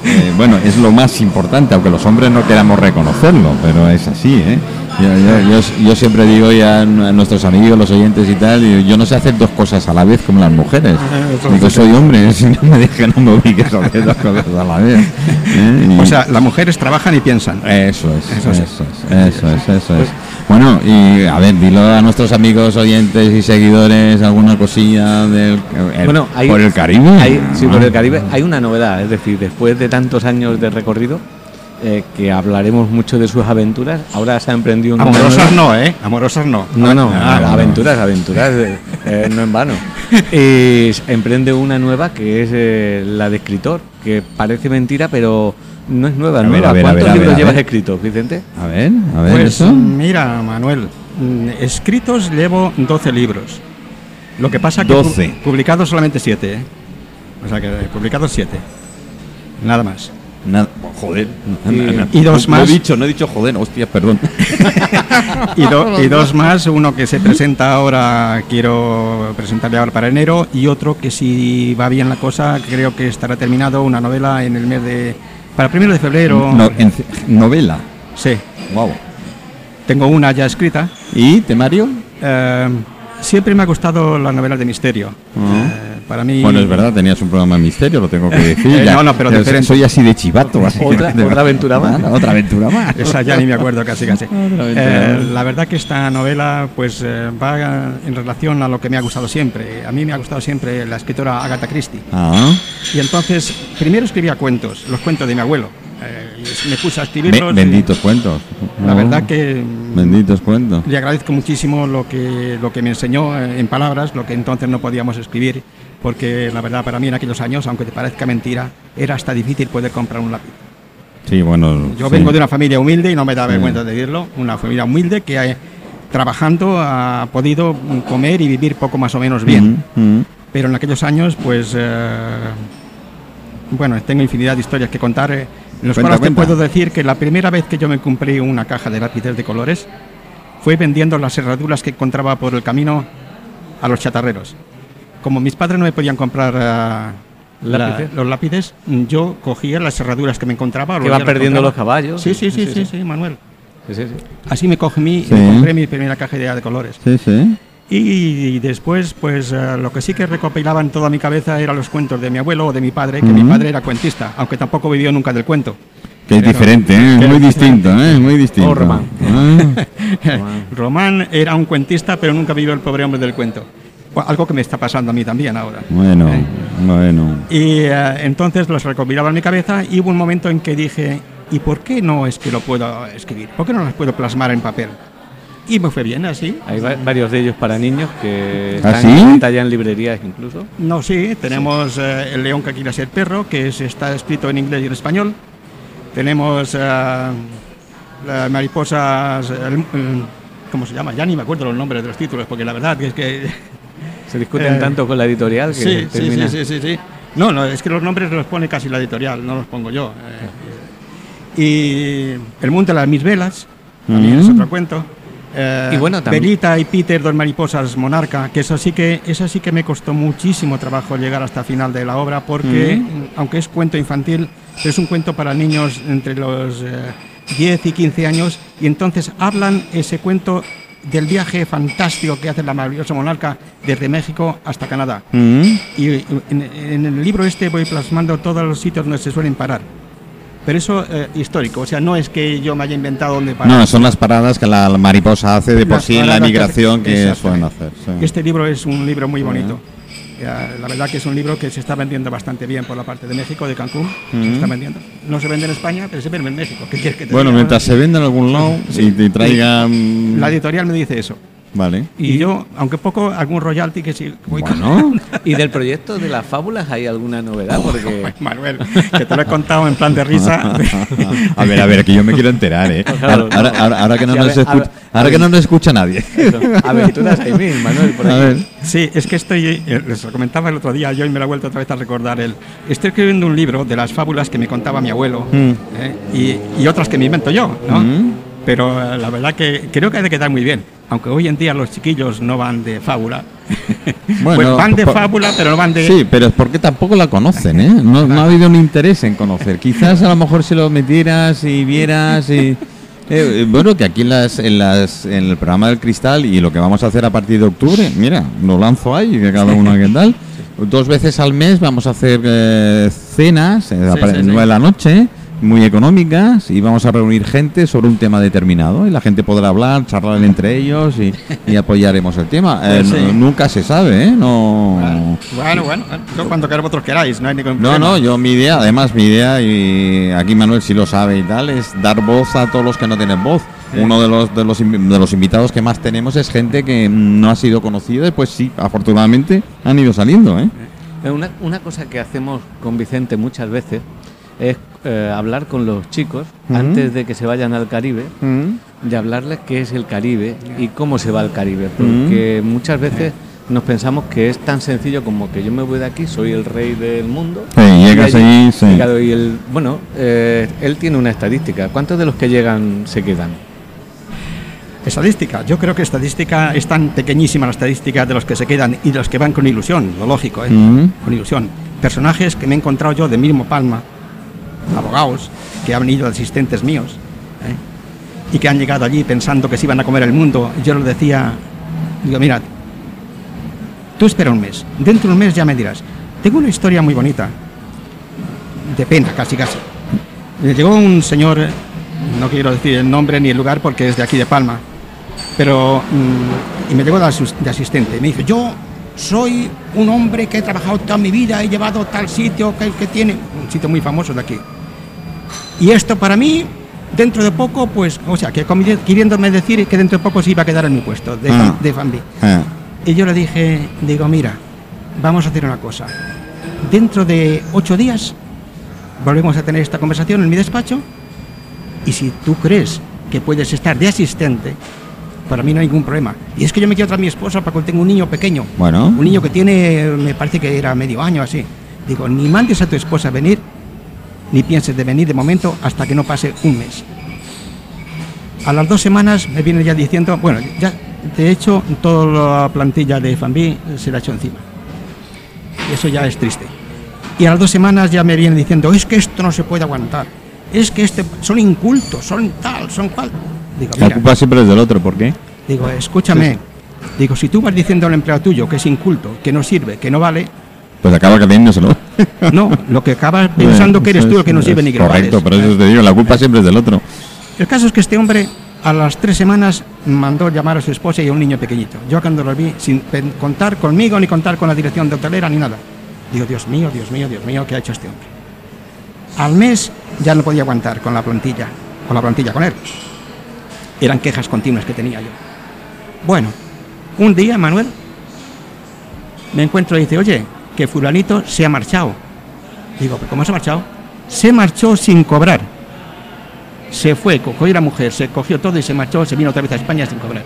Eh, bueno, es lo más importante, aunque los hombres no queramos reconocerlo, pero es así, ¿eh? Yo, yo- yo- yo siempre digo ya a nuestros amigos, los oyentes y tal, y yo no sé hacer dos cosas a la vez como las mujeres. Digo, soy hombre, si no me dejan no me obligues a hacer dos cosas a la vez. ¿eh? Y- O sea, las mujeres trabajan y piensan. eso es, eso Eso es, eso es, eso es. Bueno, y a ver, dilo a nuestros amigos, oyentes y seguidores alguna cosilla del el- Bueno, hay- por el Caribe. Hay- sí, por Ah. el Caribe hay una novedad, es decir, después de tantos años de recorrido, eh, que hablaremos mucho de sus aventuras, ahora se ha emprendido una Amorosas no, ¿eh? Amorosas no. No, no, Ah, aventuras, aventuras, eh, eh, no en vano. Y emprende una nueva que es eh, la de escritor, que parece mentira, pero no es nueva, A ver, nueva. a ver, a ¿Cuántos ver, a ver, libros llevas escritos, Vicente? A ver, a ver, Pues eso. mira, Manuel, mm, escritos llevo 12 libros. Lo que pasa que 12. pu- publicados solamente 7, ¿eh? O sea que publicados siete. Nada más. Nada- joder. Y- y dos No más. he dicho, no he dicho joder, hostia, perdón. Y, do- y dos más, uno que se presenta ahora, quiero presentarle ahora para enero, y otro que si va bien la cosa, creo que estará terminado, una novela en el mes de... Para primero de febrero. No, en- novela. Sí, Wow. tengo una ya escrita. ¿Y temario? Eh, siempre me ha gustado las novelas de misterio. Ah. Eh, para mí... Bueno, es verdad, tenías un programa de misterio, lo tengo que decir. Eh, ya. no, no, pero diferente. Soy así de chivato. así Otra- de- otra aventura más. Otra aventura más. Esa ya ni me acuerdo casi casi. Eh, la verdad que esta novela pues eh, va en relación a lo que me ha gustado siempre. A mí me ha gustado siempre la escritora Agatha Christie. Ah, Y entonces, primero escribía cuentos, los cuentos de mi abuelo. Eh, y me puse a be- escribirlos. y benditos cuentos. La verdad que mm, Benditos cuentos. le agradezco muchísimo lo que, lo que me enseñó en palabras, lo que entonces no podíamos escribir, porque la verdad para mí en aquellos años, aunque te parezca mentira, era hasta difícil poder comprar un lápiz. Sí, bueno. Yo sí. vengo de una familia humilde y no me da Sí. vergüenza decirlo, una familia humilde que eh, trabajando ha podido mm, comer y vivir poco más o menos bien. Mm, mm. Pero en aquellos años, pues, eh, bueno, tengo infinidad de historias que contar. eh, en los Cuenta, cuales cuenta. te puedo decir que la primera vez que yo me compré una caja de lápices de colores fue vendiendo las herraduras que encontraba por el camino a los chatarreros. Como mis padres no me podían comprar la- ¿Lápices? los lápices, yo cogía las herraduras que me encontraba. Que van perdiendo los caballos. Sí, sí, sí, sí, sí, Manuel. Sí, sí, sí. Así me cogí mi, Sí. me compré mi primera caja de, de colores. Sí, sí. Y después, pues eh, lo que sí que recopilaba en toda mi cabeza eran los cuentos de mi abuelo o de mi padre, que mi Ujú. padre era cuentista, aunque tampoco vivió nunca del cuento. Que es diferente, ¿eh? muy distinto, ¿eh? Muy distinto. O Román. Ah, Román era un cuentista, pero nunca vivió el pobre hombre del cuento. Algo que me está pasando a mí también ahora. bueno, Eh. bueno. Y eh, entonces los recopilaba en mi cabeza y hubo un momento en que dije, ¿y por qué no es que lo puedo escribir? ¿Por qué no las puedo plasmar en papel? Y me fue bien así. Hay va- varios de ellos para niños que ¿Ah, están sí? en venta ya en librerías incluso. No, sí, tenemos eh, El león que quiere ser perro, que es- está escrito en inglés y en español. Tenemos eh, las mariposas, el- ¿cómo se llama? Ya ni me acuerdo los nombres de los títulos, porque la verdad es que... Se discuten Eh, tanto con la editorial que Sí, sí, termina. sí, sí, sí, sí. No, no, es que los nombres los pone casi la editorial, no los pongo yo. eh. y El mundo de las mis velas, también es Mm. otro cuento. Eh, Y bueno, también- Belita y Peter, dos mariposas monarca, que eso sí que, eso sí que me costó muchísimo trabajo llegar hasta el final de la obra, porque Mm. mm, aunque es cuento infantil, es un cuento para niños entre los eh, 10 y 15 años, y entonces hablan ese cuento del viaje fantástico que hace la maravillosa monarca desde México hasta Canadá. Mm. Y en, en el libro este voy plasmando todos los sitios donde se suelen parar. Pero eso eh, histórico, o sea, no es que yo me haya inventado dónde parar. No, son las paradas que la mariposa hace de por Las sí en la paradas que migración hace- que suelen hacer. sí. Este libro es un libro muy bonito. La verdad que es un libro que se está vendiendo bastante bien por la parte de México, de Cancún. Se Mm. está vendiendo. No se vende en España, pero se vende en México. ¿Qué quieres que te Bueno, diga? mientras se venda en algún lado Sí. y te traigan... La editorial me dice eso. Vale. Y, yo, aunque poco, algún royalty que sí voy con- Bueno, ¿Y del proyecto de las fábulas hay alguna novedad? Porque Manuel, que te lo he contado en plan de risa. a ver, a ver, que yo me quiero enterar, ¿eh? Claro, Ahora, no. ahora- ahora que no Sí, nos ver, escucha, ver, ahora a que no ver. nos escucha nadie. eso, aventuras 6000, Manuel, por A ahí. ver. Sí, es que estoy, eh, les lo comentaba el otro día, yo y me lo he vuelto otra vez a recordar él. Estoy escribiendo un libro de las fábulas que me contaba mi abuelo Mm. ¿eh? y, y otras que me invento yo, ¿no? Mm. Pero eh, la verdad que creo que ha de quedar muy bien. Aunque hoy en día los chiquillos no van de fábula. Bueno, pues van de fábula, pero no van de... Sí, pero es porque tampoco la conocen, ¿eh? No, no ha habido un interés en conocer. Quizás a lo mejor si lo metieras y vieras y... Eh, eh, bueno, que aquí en, las, en, las, en el programa del Cristal y lo que vamos a hacer a partir de octubre, mira, lo lanzo ahí, que cada uno que tal. Dos veces al mes vamos a hacer eh, cenas, eh, a Sí, sí, sí. de la noche, muy económicas, y vamos a reunir gente sobre un tema determinado. Y la gente podrá hablar, charlar entre ellos y, y apoyaremos el tema. Eh, Pues sí. no- nunca se sabe, ¿eh? No... Bueno, bueno, yo cuando queráis vosotros queráis, no hay ningún No, problema. no, yo mi idea, además mi idea, y aquí Manuel sí lo sabe y tal, es dar voz a todos los que no tienen voz. Uno de los, de, los, de los invitados que más tenemos es gente que no ha sido conocida y pues sí, afortunadamente han ido saliendo, ¿eh? Eh, Una, una cosa que hacemos con Vicente muchas veces es eh, hablar con los chicos antes de que se vayan al Caribe, de hablarles qué es el Caribe y cómo se va al Caribe, porque muchas veces nos pensamos que es tan sencillo como que yo me voy de aquí, soy el rey del mundo. Sí, llegas y allí- allí, sí. y el- bueno, eh, él tiene una estadística. ¿Cuántos de los que llegan se quedan? Estadística, yo creo que estadística es tan pequeñísima la estadística de los que se quedan y de los que van con ilusión, lo lógico, ¿eh? Con ilusión. Personajes que me he encontrado yo de mismo Palma, abogados, que han venido asistentes míos, ¿eh? y que han llegado allí pensando que se iban a comer el mundo. Yo les decía, digo, mira, tú espera un mes, dentro de un mes ya me dirás. Tengo una historia muy bonita, de pena, casi casi. Llegó un señor, no quiero decir el nombre ni el lugar porque es de aquí de Palma, pero mm, y me llegó de, asistente. Me dice, yo soy un hombre que he trabajado toda mi vida, he llevado tal sitio que, que tiene, un sitio muy famoso de aquí. Y esto para mí, dentro de poco, pues, o sea, que queriéndome decir que dentro de poco se iba a quedar en mi puesto de, Ah. de Fambi. Ah, Y yo le dije, digo, mira, vamos a hacer una cosa. Dentro de ocho días volvemos a tener esta conversación en mi despacho y si tú crees que puedes estar de asistente, para mí no hay ningún problema. Y es que yo me quiero traer a mi esposa para cuando tengo un niño pequeño. Bueno. Un niño que tiene, me parece que era medio año así. Digo, ni mandes a tu esposa a venir, ni pienses de venir de momento hasta que no pase un mes. A las dos semanas me viene ya diciendo, bueno, ya de hecho toda la plantilla de Fambi se la ha hecho encima. Y eso ya es triste. Y a las dos semanas ya me viene diciendo, es que esto no se puede aguantar. Es que este, son incultos, son tal, son cual. Digo, La mira, culpa siempre es del otro, ¿por qué? digo, escúchame. Digo, si tú vas diciendo al empleado tuyo que es inculto, que no sirve, que no vale, Pues acaba creyéndoselo. no, lo que acabas pensando que eres tú el que no sirve ni que no Correcto, vales. pero eso te digo, la culpa siempre es del otro. El caso es que este hombre a las tres semanas mandó llamar a su esposa y a un niño pequeñito. Yo cuando lo vi, sin contar conmigo ni contar con la dirección de hotelera ni nada. Digo, Dios mío, Dios mío, Dios mío, ¿qué ha hecho este hombre? Al mes ya no podía aguantar con la plantilla, con la plantilla con él. Eran quejas continuas que tenía yo. Bueno, un día, Manuel, me encuentro y dice, oye, que fulanito se ha marchado. Digo, ¿pero cómo se ha marchado? Se marchó sin cobrar. Se fue, cogió a la mujer, se cogió todo y se marchó, se vino otra vez a España sin cobrar.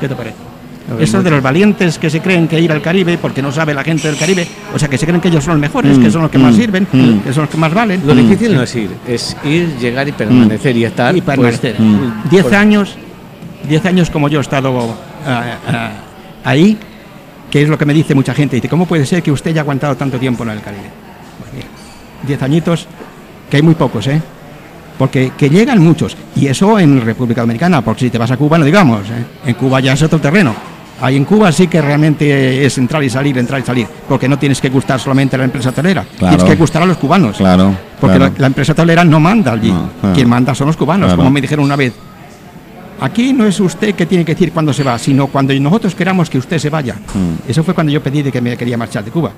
¿Qué te parece? A ver, Eso muy- de los valientes que se creen que ir al Caribe porque no sabe la gente del Caribe, o sea, que se creen que ellos son los mejores, Mm, que son los que más mm, sirven, mm. que son los que más valen. Lo difícil no es ir, es ir, llegar y permanecer y estar. y pues, permanecer. mm. Diez pues, años, diez años como yo he estado ah, ah, ahí, que es lo que me dice mucha gente. Dice, ¿cómo puede ser que usted haya aguantado tanto tiempo en el Caribe? Pues mira, diez añitos, que hay muy pocos, ¿eh? Porque que llegan muchos, y eso en República Dominicana, porque si te vas a Cuba no digamos, ¿eh? en Cuba ya es otro terreno. Ahí en Cuba sí que realmente es entrar y salir, entrar y salir, porque no tienes que gustar solamente a la empresa hotelera, Claro. tienes que gustar a los cubanos. Claro. Porque claro. la, la empresa hotelera no manda allí. No, claro. Quien manda son los cubanos, como me dijeron una vez. Aquí no es usted que tiene que decir cuándo se va, sino cuando nosotros queramos que usted se vaya. Mm. Eso fue cuando yo pedí de que me quería marchar de Cuba.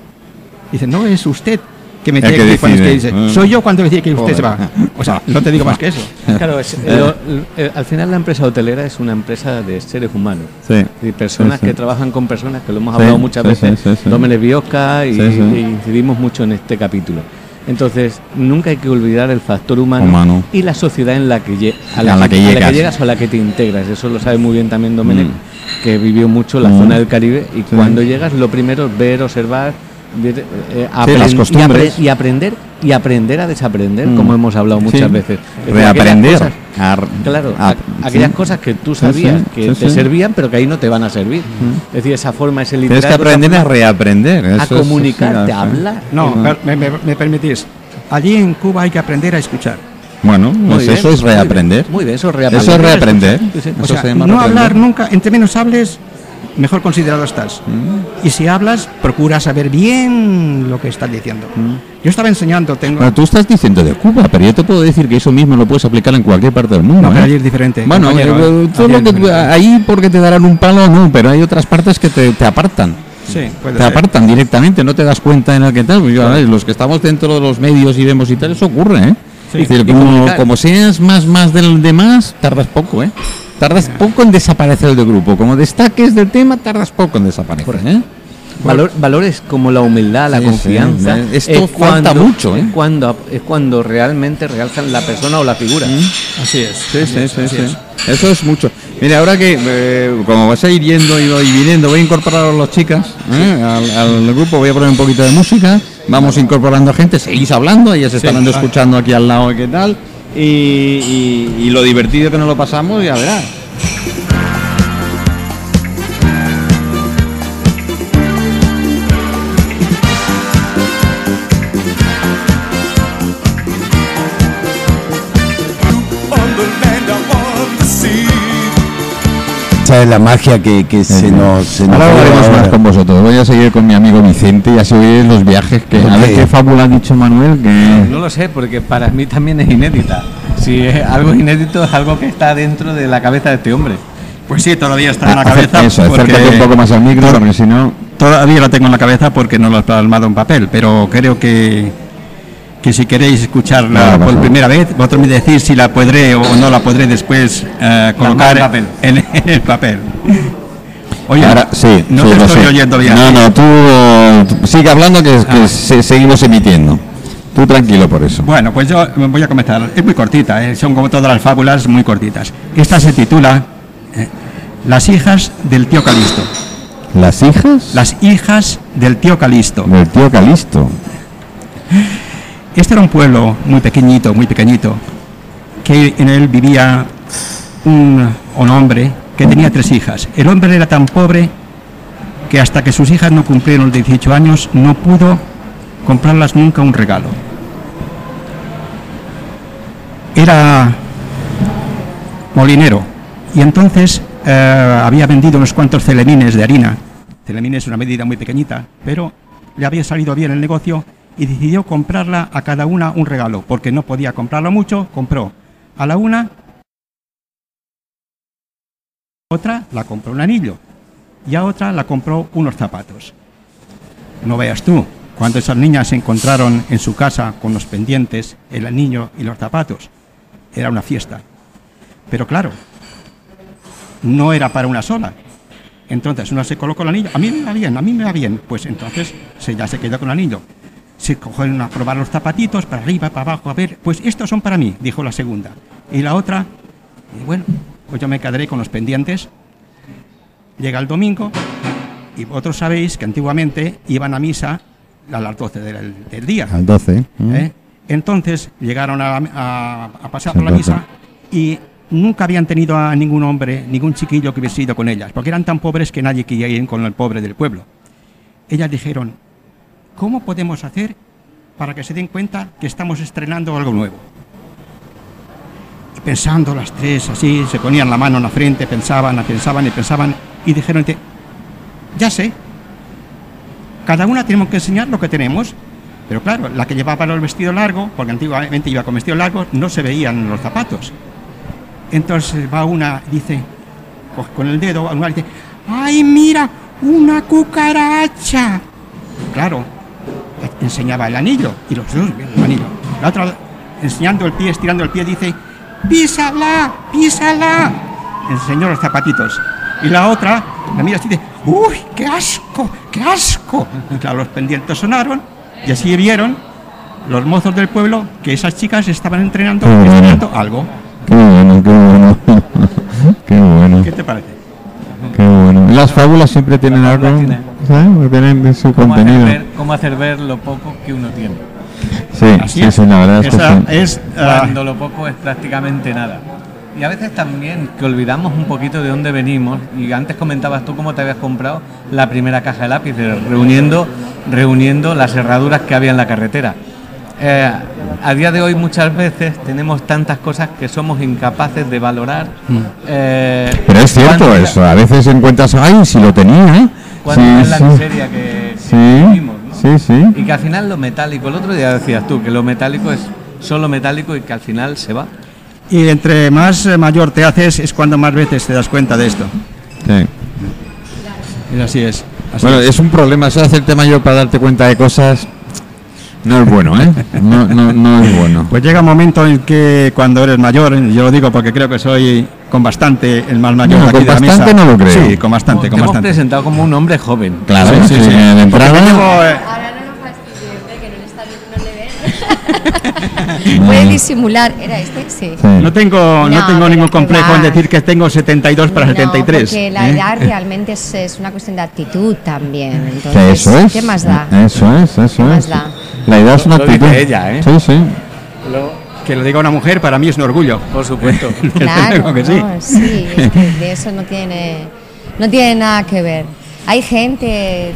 Dice, no es usted que me tiene que que decir usted dice. Soy yo cuando decía que usted Joder. se va. O sea, no te digo más que eso. Claro, es- lo- eh, al final la empresa hotelera es una empresa de seres humanos. Sí. Y personas Sí, sí. que trabajan con personas, que lo hemos Sí, hablado muchas sí, veces, sí, sí, sí. Dómenes Biosca y, Sí, sí. y incidimos mucho en este capítulo. Entonces, nunca hay que olvidar el factor humano, Humano. y la sociedad en la que, lle- A la que a llegas. llegas o a la que te integras. Eso lo sabe muy bien también Domenech, Mm. que vivió mucho la Mm. zona del Caribe. Y Sí. cuando llegas, lo primero es ver, observar, ver, eh, las y, apre- y aprender y aprender a desaprender, Mm. como hemos hablado muchas Sí. veces. Reaprender. cosas- a- Claro, a- a- aquellas sí. cosas que tú sabías sí, que sí, te sí. servían, pero que ahí no te van a servir. Es decir, esa forma, ese Tienes literal. que aprender a reaprender. a eso comunicarte, sí, a hablar. No, per- me, me- me permitís. Allí en Cuba hay que aprender a escuchar. Bueno, pues bien, eso es muy bien, reaprender. Muy bien, eso es reaprender. Eso es reaprender. O Eso sea, se llama no reaprender. hablar nunca, entre menos hables, mejor considerado estás. Mm. Y si hablas, procura saber bien lo que estás diciendo. Yo estaba enseñando, tengo... Bueno, tú estás diciendo de Cuba, pero yo te puedo decir que eso mismo lo puedes aplicar en cualquier parte del mundo. No, ¿eh? allí es diferente. Bueno, compañero, eh, ¿eh? todo lo que diferente. ahí porque te darán un palo, no, pero hay otras partes que te, te apartan. Sí, Te ser. apartan directamente, no te das cuenta en el que tal. Pues ver, los que estamos dentro de los medios y vemos y tal, eso ocurre, ¿eh? Sí. Es decir, como, como seas más más del demás, tardas poco, ¿eh? Tardas poco en desaparecer del grupo. Como destaques del tema, tardas poco en desaparecer, ¿eh? Valor- valores como la humildad, la Sí, confianza. sí, eh, esto es falta cuando- mucho, ¿eh? Es cuando, es cuando realmente realzan la persona o la figura. Así es. Sí, así sí, es, sí, así sí. es. Eso es mucho. Mira, ahora que eh, como vas a ir yendo y voy viniendo, voy a incorporar a las chicas ¿eh? al, al grupo, voy a poner un poquito de música, vamos incorporando gente, seguís hablando, ellas estarán escuchando aquí al lado qué tal, y, lo divertido que nos lo pasamos, ya verás. Esa es la magia que, que se nos... Se nos Ahora hablaremos ahora. más con vosotros. Voy a seguir con mi amigo Vicente y así oiréis los viajes que... A ver qué fábula ha dicho Manuel que... No lo sé, porque para mí también es inédita. Si es algo inédito, es algo que está dentro de la cabeza de este hombre. Pues sí, todavía está en la cabeza. Eso, porque acércate un poco más al micro, porque si no... Todavía lo tengo en la cabeza porque no lo he plasmado en papel, pero creo que, que si queréis escucharla por primera vez, vosotros me decís si la podré o no la podré después eh, colocar en papel. En, en el papel. Oye, Ahora, sí, no sí, te estoy sé. oyendo bien. No, no, tú, eh, tú sigue hablando que, que Ah. se- seguimos emitiendo. Tú tranquilo por eso. Bueno, pues yo voy a comenzar. Es muy cortita, ¿eh? son como todas las fábulas muy cortitas. Esta se titula eh, Las hijas del tío Calisto. ¿Las hijas? Las hijas del tío Calisto. Del tío Calisto. Este era un pueblo muy pequeñito, muy pequeñito, que en él vivía un, hombre que tenía tres hijas. El hombre era tan pobre que hasta que sus hijas no cumplieron los 18 años no pudo comprarlas nunca un regalo. Era molinero y entonces eh, había vendido unos cuantos celemines de harina. Celemines es una medida muy pequeñita, pero le había salido bien el negocio y decidió comprarla a cada una un regalo, porque no podía comprarlo mucho, compró a la una, otra la compró un anillo y a otra la compró unos zapatos. No veas tú, cuando esas niñas se encontraron en su casa con los pendientes, el anillo y los zapatos, era una fiesta. Pero claro, no era para una sola. Entonces una se colocó el anillo, a mí me va bien, a mí me va bien. Pues entonces se, ya se quedó con el anillo. Se cogieron a probar los zapatitos, para arriba, para abajo, a ver, pues estos son para mí, dijo la segunda. Y la otra, y bueno, pues yo me quedaré con los pendientes. Llega el domingo y vosotros sabéis que antiguamente iban a misa a las 12 del, del día. Al 12. ¿eh? ¿eh? Entonces llegaron a, a- a pasar Se por la misa y nunca habían tenido a ningún hombre, ningún chiquillo que hubiese ido con ellas, porque eran tan pobres que nadie quería ir con el pobre del pueblo. Ellas dijeron, ¿cómo podemos hacer para que se den cuenta que estamos estrenando algo nuevo? Y pensando las tres así, se ponían la mano en la frente, pensaban, pensaban y pensaban, y dijeron, ya sé, cada una tenemos que enseñar lo que tenemos. Pero claro, la que llevaba el vestido largo, porque antiguamente iba con vestido largo, no se veían los zapatos. Entonces va una, dice, con el dedo, una dice, ¡ay, mira, una cucaracha! Claro, enseñaba el anillo, y los dos el anillo. La otra, enseñando el pie, estirando el pie, dice, ¡písala, písala! Enseñó los zapatitos. Y la otra, la mira así de, ¡uy, qué asco, qué asco! Y claro, los pendientes sonaron, y así vieron los mozos del pueblo que esas chicas estaban entrenando, Qué bueno. entrenando algo. Qué bueno, qué bueno. qué bueno. ¿Qué te parece? Qué bueno. Las fábulas siempre tienen algo. fábulas ¿sabes? Porque Tienen su ¿Cómo hacer, contenido. ver, cómo hacer ver lo poco que uno tiene? Sí, Así sí, es. sí, la verdad es que Esa sí. es ah, Cuando lo poco es prácticamente nada. Y a veces también que olvidamos un poquito de dónde venimos. Y antes comentabas tú cómo te habías comprado la primera caja de lápices, reuniendo, reuniendo las herraduras que había en la carretera. Eh, a día de hoy muchas veces tenemos tantas cosas que somos incapaces de valorar. eh, Mm. Pero es cierto eso. A veces encuentras, ay, si lo tenía, ¿eh? Cuánto Sí, es la sí. miseria que, que Sí, vivimos, ¿no? sí, sí. Y que al final lo metálico, el otro día decías tú, que lo metálico es solo metálico y que al final se va. y entre más eh, mayor te haces es cuando más veces te das cuenta de esto. Sí. Y así es. así Bueno, es. es un problema. Eso de hacerte mayor para darte cuenta de cosas no es bueno, ¿eh? No, no, no es bueno. Pues llega un momento en que cuando eres mayor, yo lo digo porque creo que soy con bastante el más mayor No, de aquí con de la mesa. bastante no lo creo. Sí, con bastante, Te con hemos bastante. presentado como un hombre joven. Claro, Sí, sí, sí, sí. de entrada. llevo, eh, Ahora no nos fastidies, ¿eh? que no le está viendo, no le ven. Puede disimular. ¿Era este? Sí. Sí. No tengo, no, No, tengo ningún complejo en decir que tengo 72 para No, 73. porque la ¿eh? edad realmente es, es una cuestión de actitud también. Entonces, eso es. ¿qué más da? Eso es, eso ¿Qué más es. da? La idea es una Lo actitud. ella, ¿eh? Sí, sí. Que lo diga una mujer para mí es un orgullo. Por supuesto. Claro, que no, sí. sí, es que de eso no tiene, no tiene nada que ver. Hay gente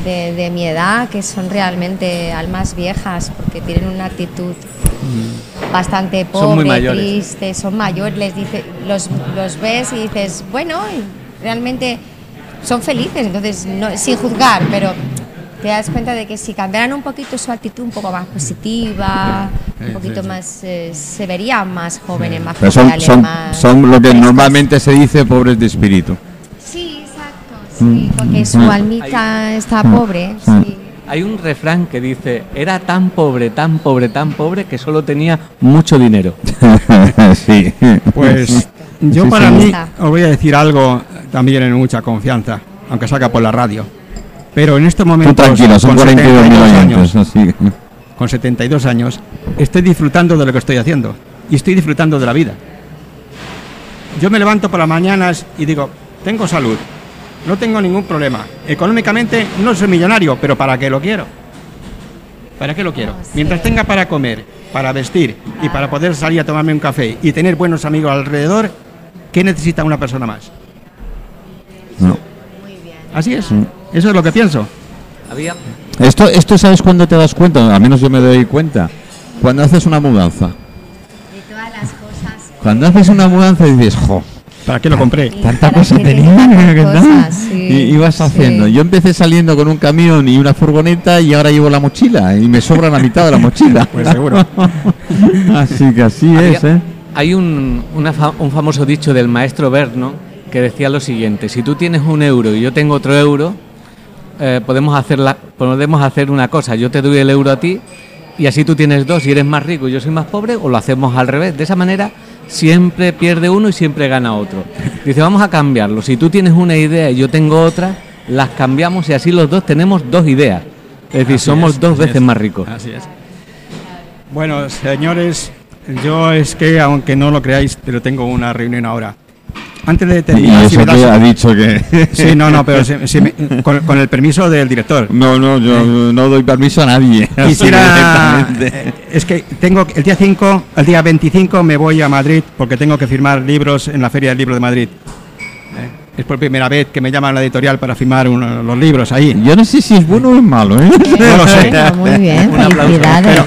de, de mi edad que son realmente almas viejas porque tienen una actitud bastante pobre, Son muy mayores. triste, son mayores, les dice, los, los ves y dices, bueno, realmente son felices, entonces no, sin juzgar, pero te das cuenta de que si cambiaran un poquito su actitud un poco más positiva, Sí, un poquito sí, sí. más, eh, se verían más jóvenes, más Pero son, son, más son lo que frescos. normalmente se dice pobres de espíritu. Sí, exacto, sí, porque su Mm. almita está Mm. pobre, Mm. sí. Hay un refrán que dice, era tan pobre, tan pobre, tan pobre que solo tenía mucho dinero. sí. Pues yo Sí, para sí. mí Está. os voy a decir algo también en mucha confianza, aunque salga por la radio. Pero en estos Tú momentos, tranquilo, son con 42 mil 72 oyentes. años, Así. que- con 72 años, estoy disfrutando de lo que estoy haciendo y estoy disfrutando de la vida. Yo me levanto por las mañanas y digo, tengo salud, no tengo ningún problema. Económicamente no soy millonario, pero ¿para qué lo quiero? ¿Para qué lo quiero? Sé. Mientras tenga para comer, para vestir y para poder salir a tomarme un café y tener buenos amigos alrededor, ¿qué necesita una persona más? No. Así es. Eso es lo que pienso. Había Esto, esto sabes cuándo te das cuenta, al menos yo me doy cuenta. Cuando haces una mudanza. De todas las cosas. Cuando haces una mudanza y dices, jo, ¿Para qué lo compré? tanta cosa tenía. tenga ¿qué tal?". cosas, sí, y ibas sí. haciendo. Yo empecé saliendo con un camión y una furgoneta y ahora llevo la mochila y me sobra la mitad de la mochila. Pues seguro. así que así Había- es, ¿eh? Hay un, una fa- un famoso dicho del maestro Berno que decía lo siguiente, si tú tienes un euro y yo tengo otro euro, eh, podemos, hacer la- podemos hacer una cosa, yo te doy el euro a ti y así tú tienes dos y eres más rico y yo soy más pobre o lo hacemos al revés. De esa manera siempre pierde uno y siempre gana otro. Dice, vamos a cambiarlo, si tú tienes una idea y yo tengo otra, las cambiamos y así los dos tenemos dos ideas. Es decir, Así somos es, dos veces es. más ricos. Así es. Bueno, señores, yo es que, aunque no lo creáis, pero tengo una reunión ahora. Antes de Y terminar, si eso me das- ha dicho que... Sí, no, no, pero si- si me- con, con el permiso del director. No, no, yo no doy permiso a nadie. Quisiera. eh, Es que tengo el día 5, el día 25 me voy a Madrid porque tengo que firmar libros en la Feria del Libro de Madrid. Eh, Es por primera vez que me llaman a la editorial para firmar uno- los libros ahí. Yo no sé si es bueno o es malo, ¿eh? No lo sé. Bueno, muy bien, Un aplauso. felicidades.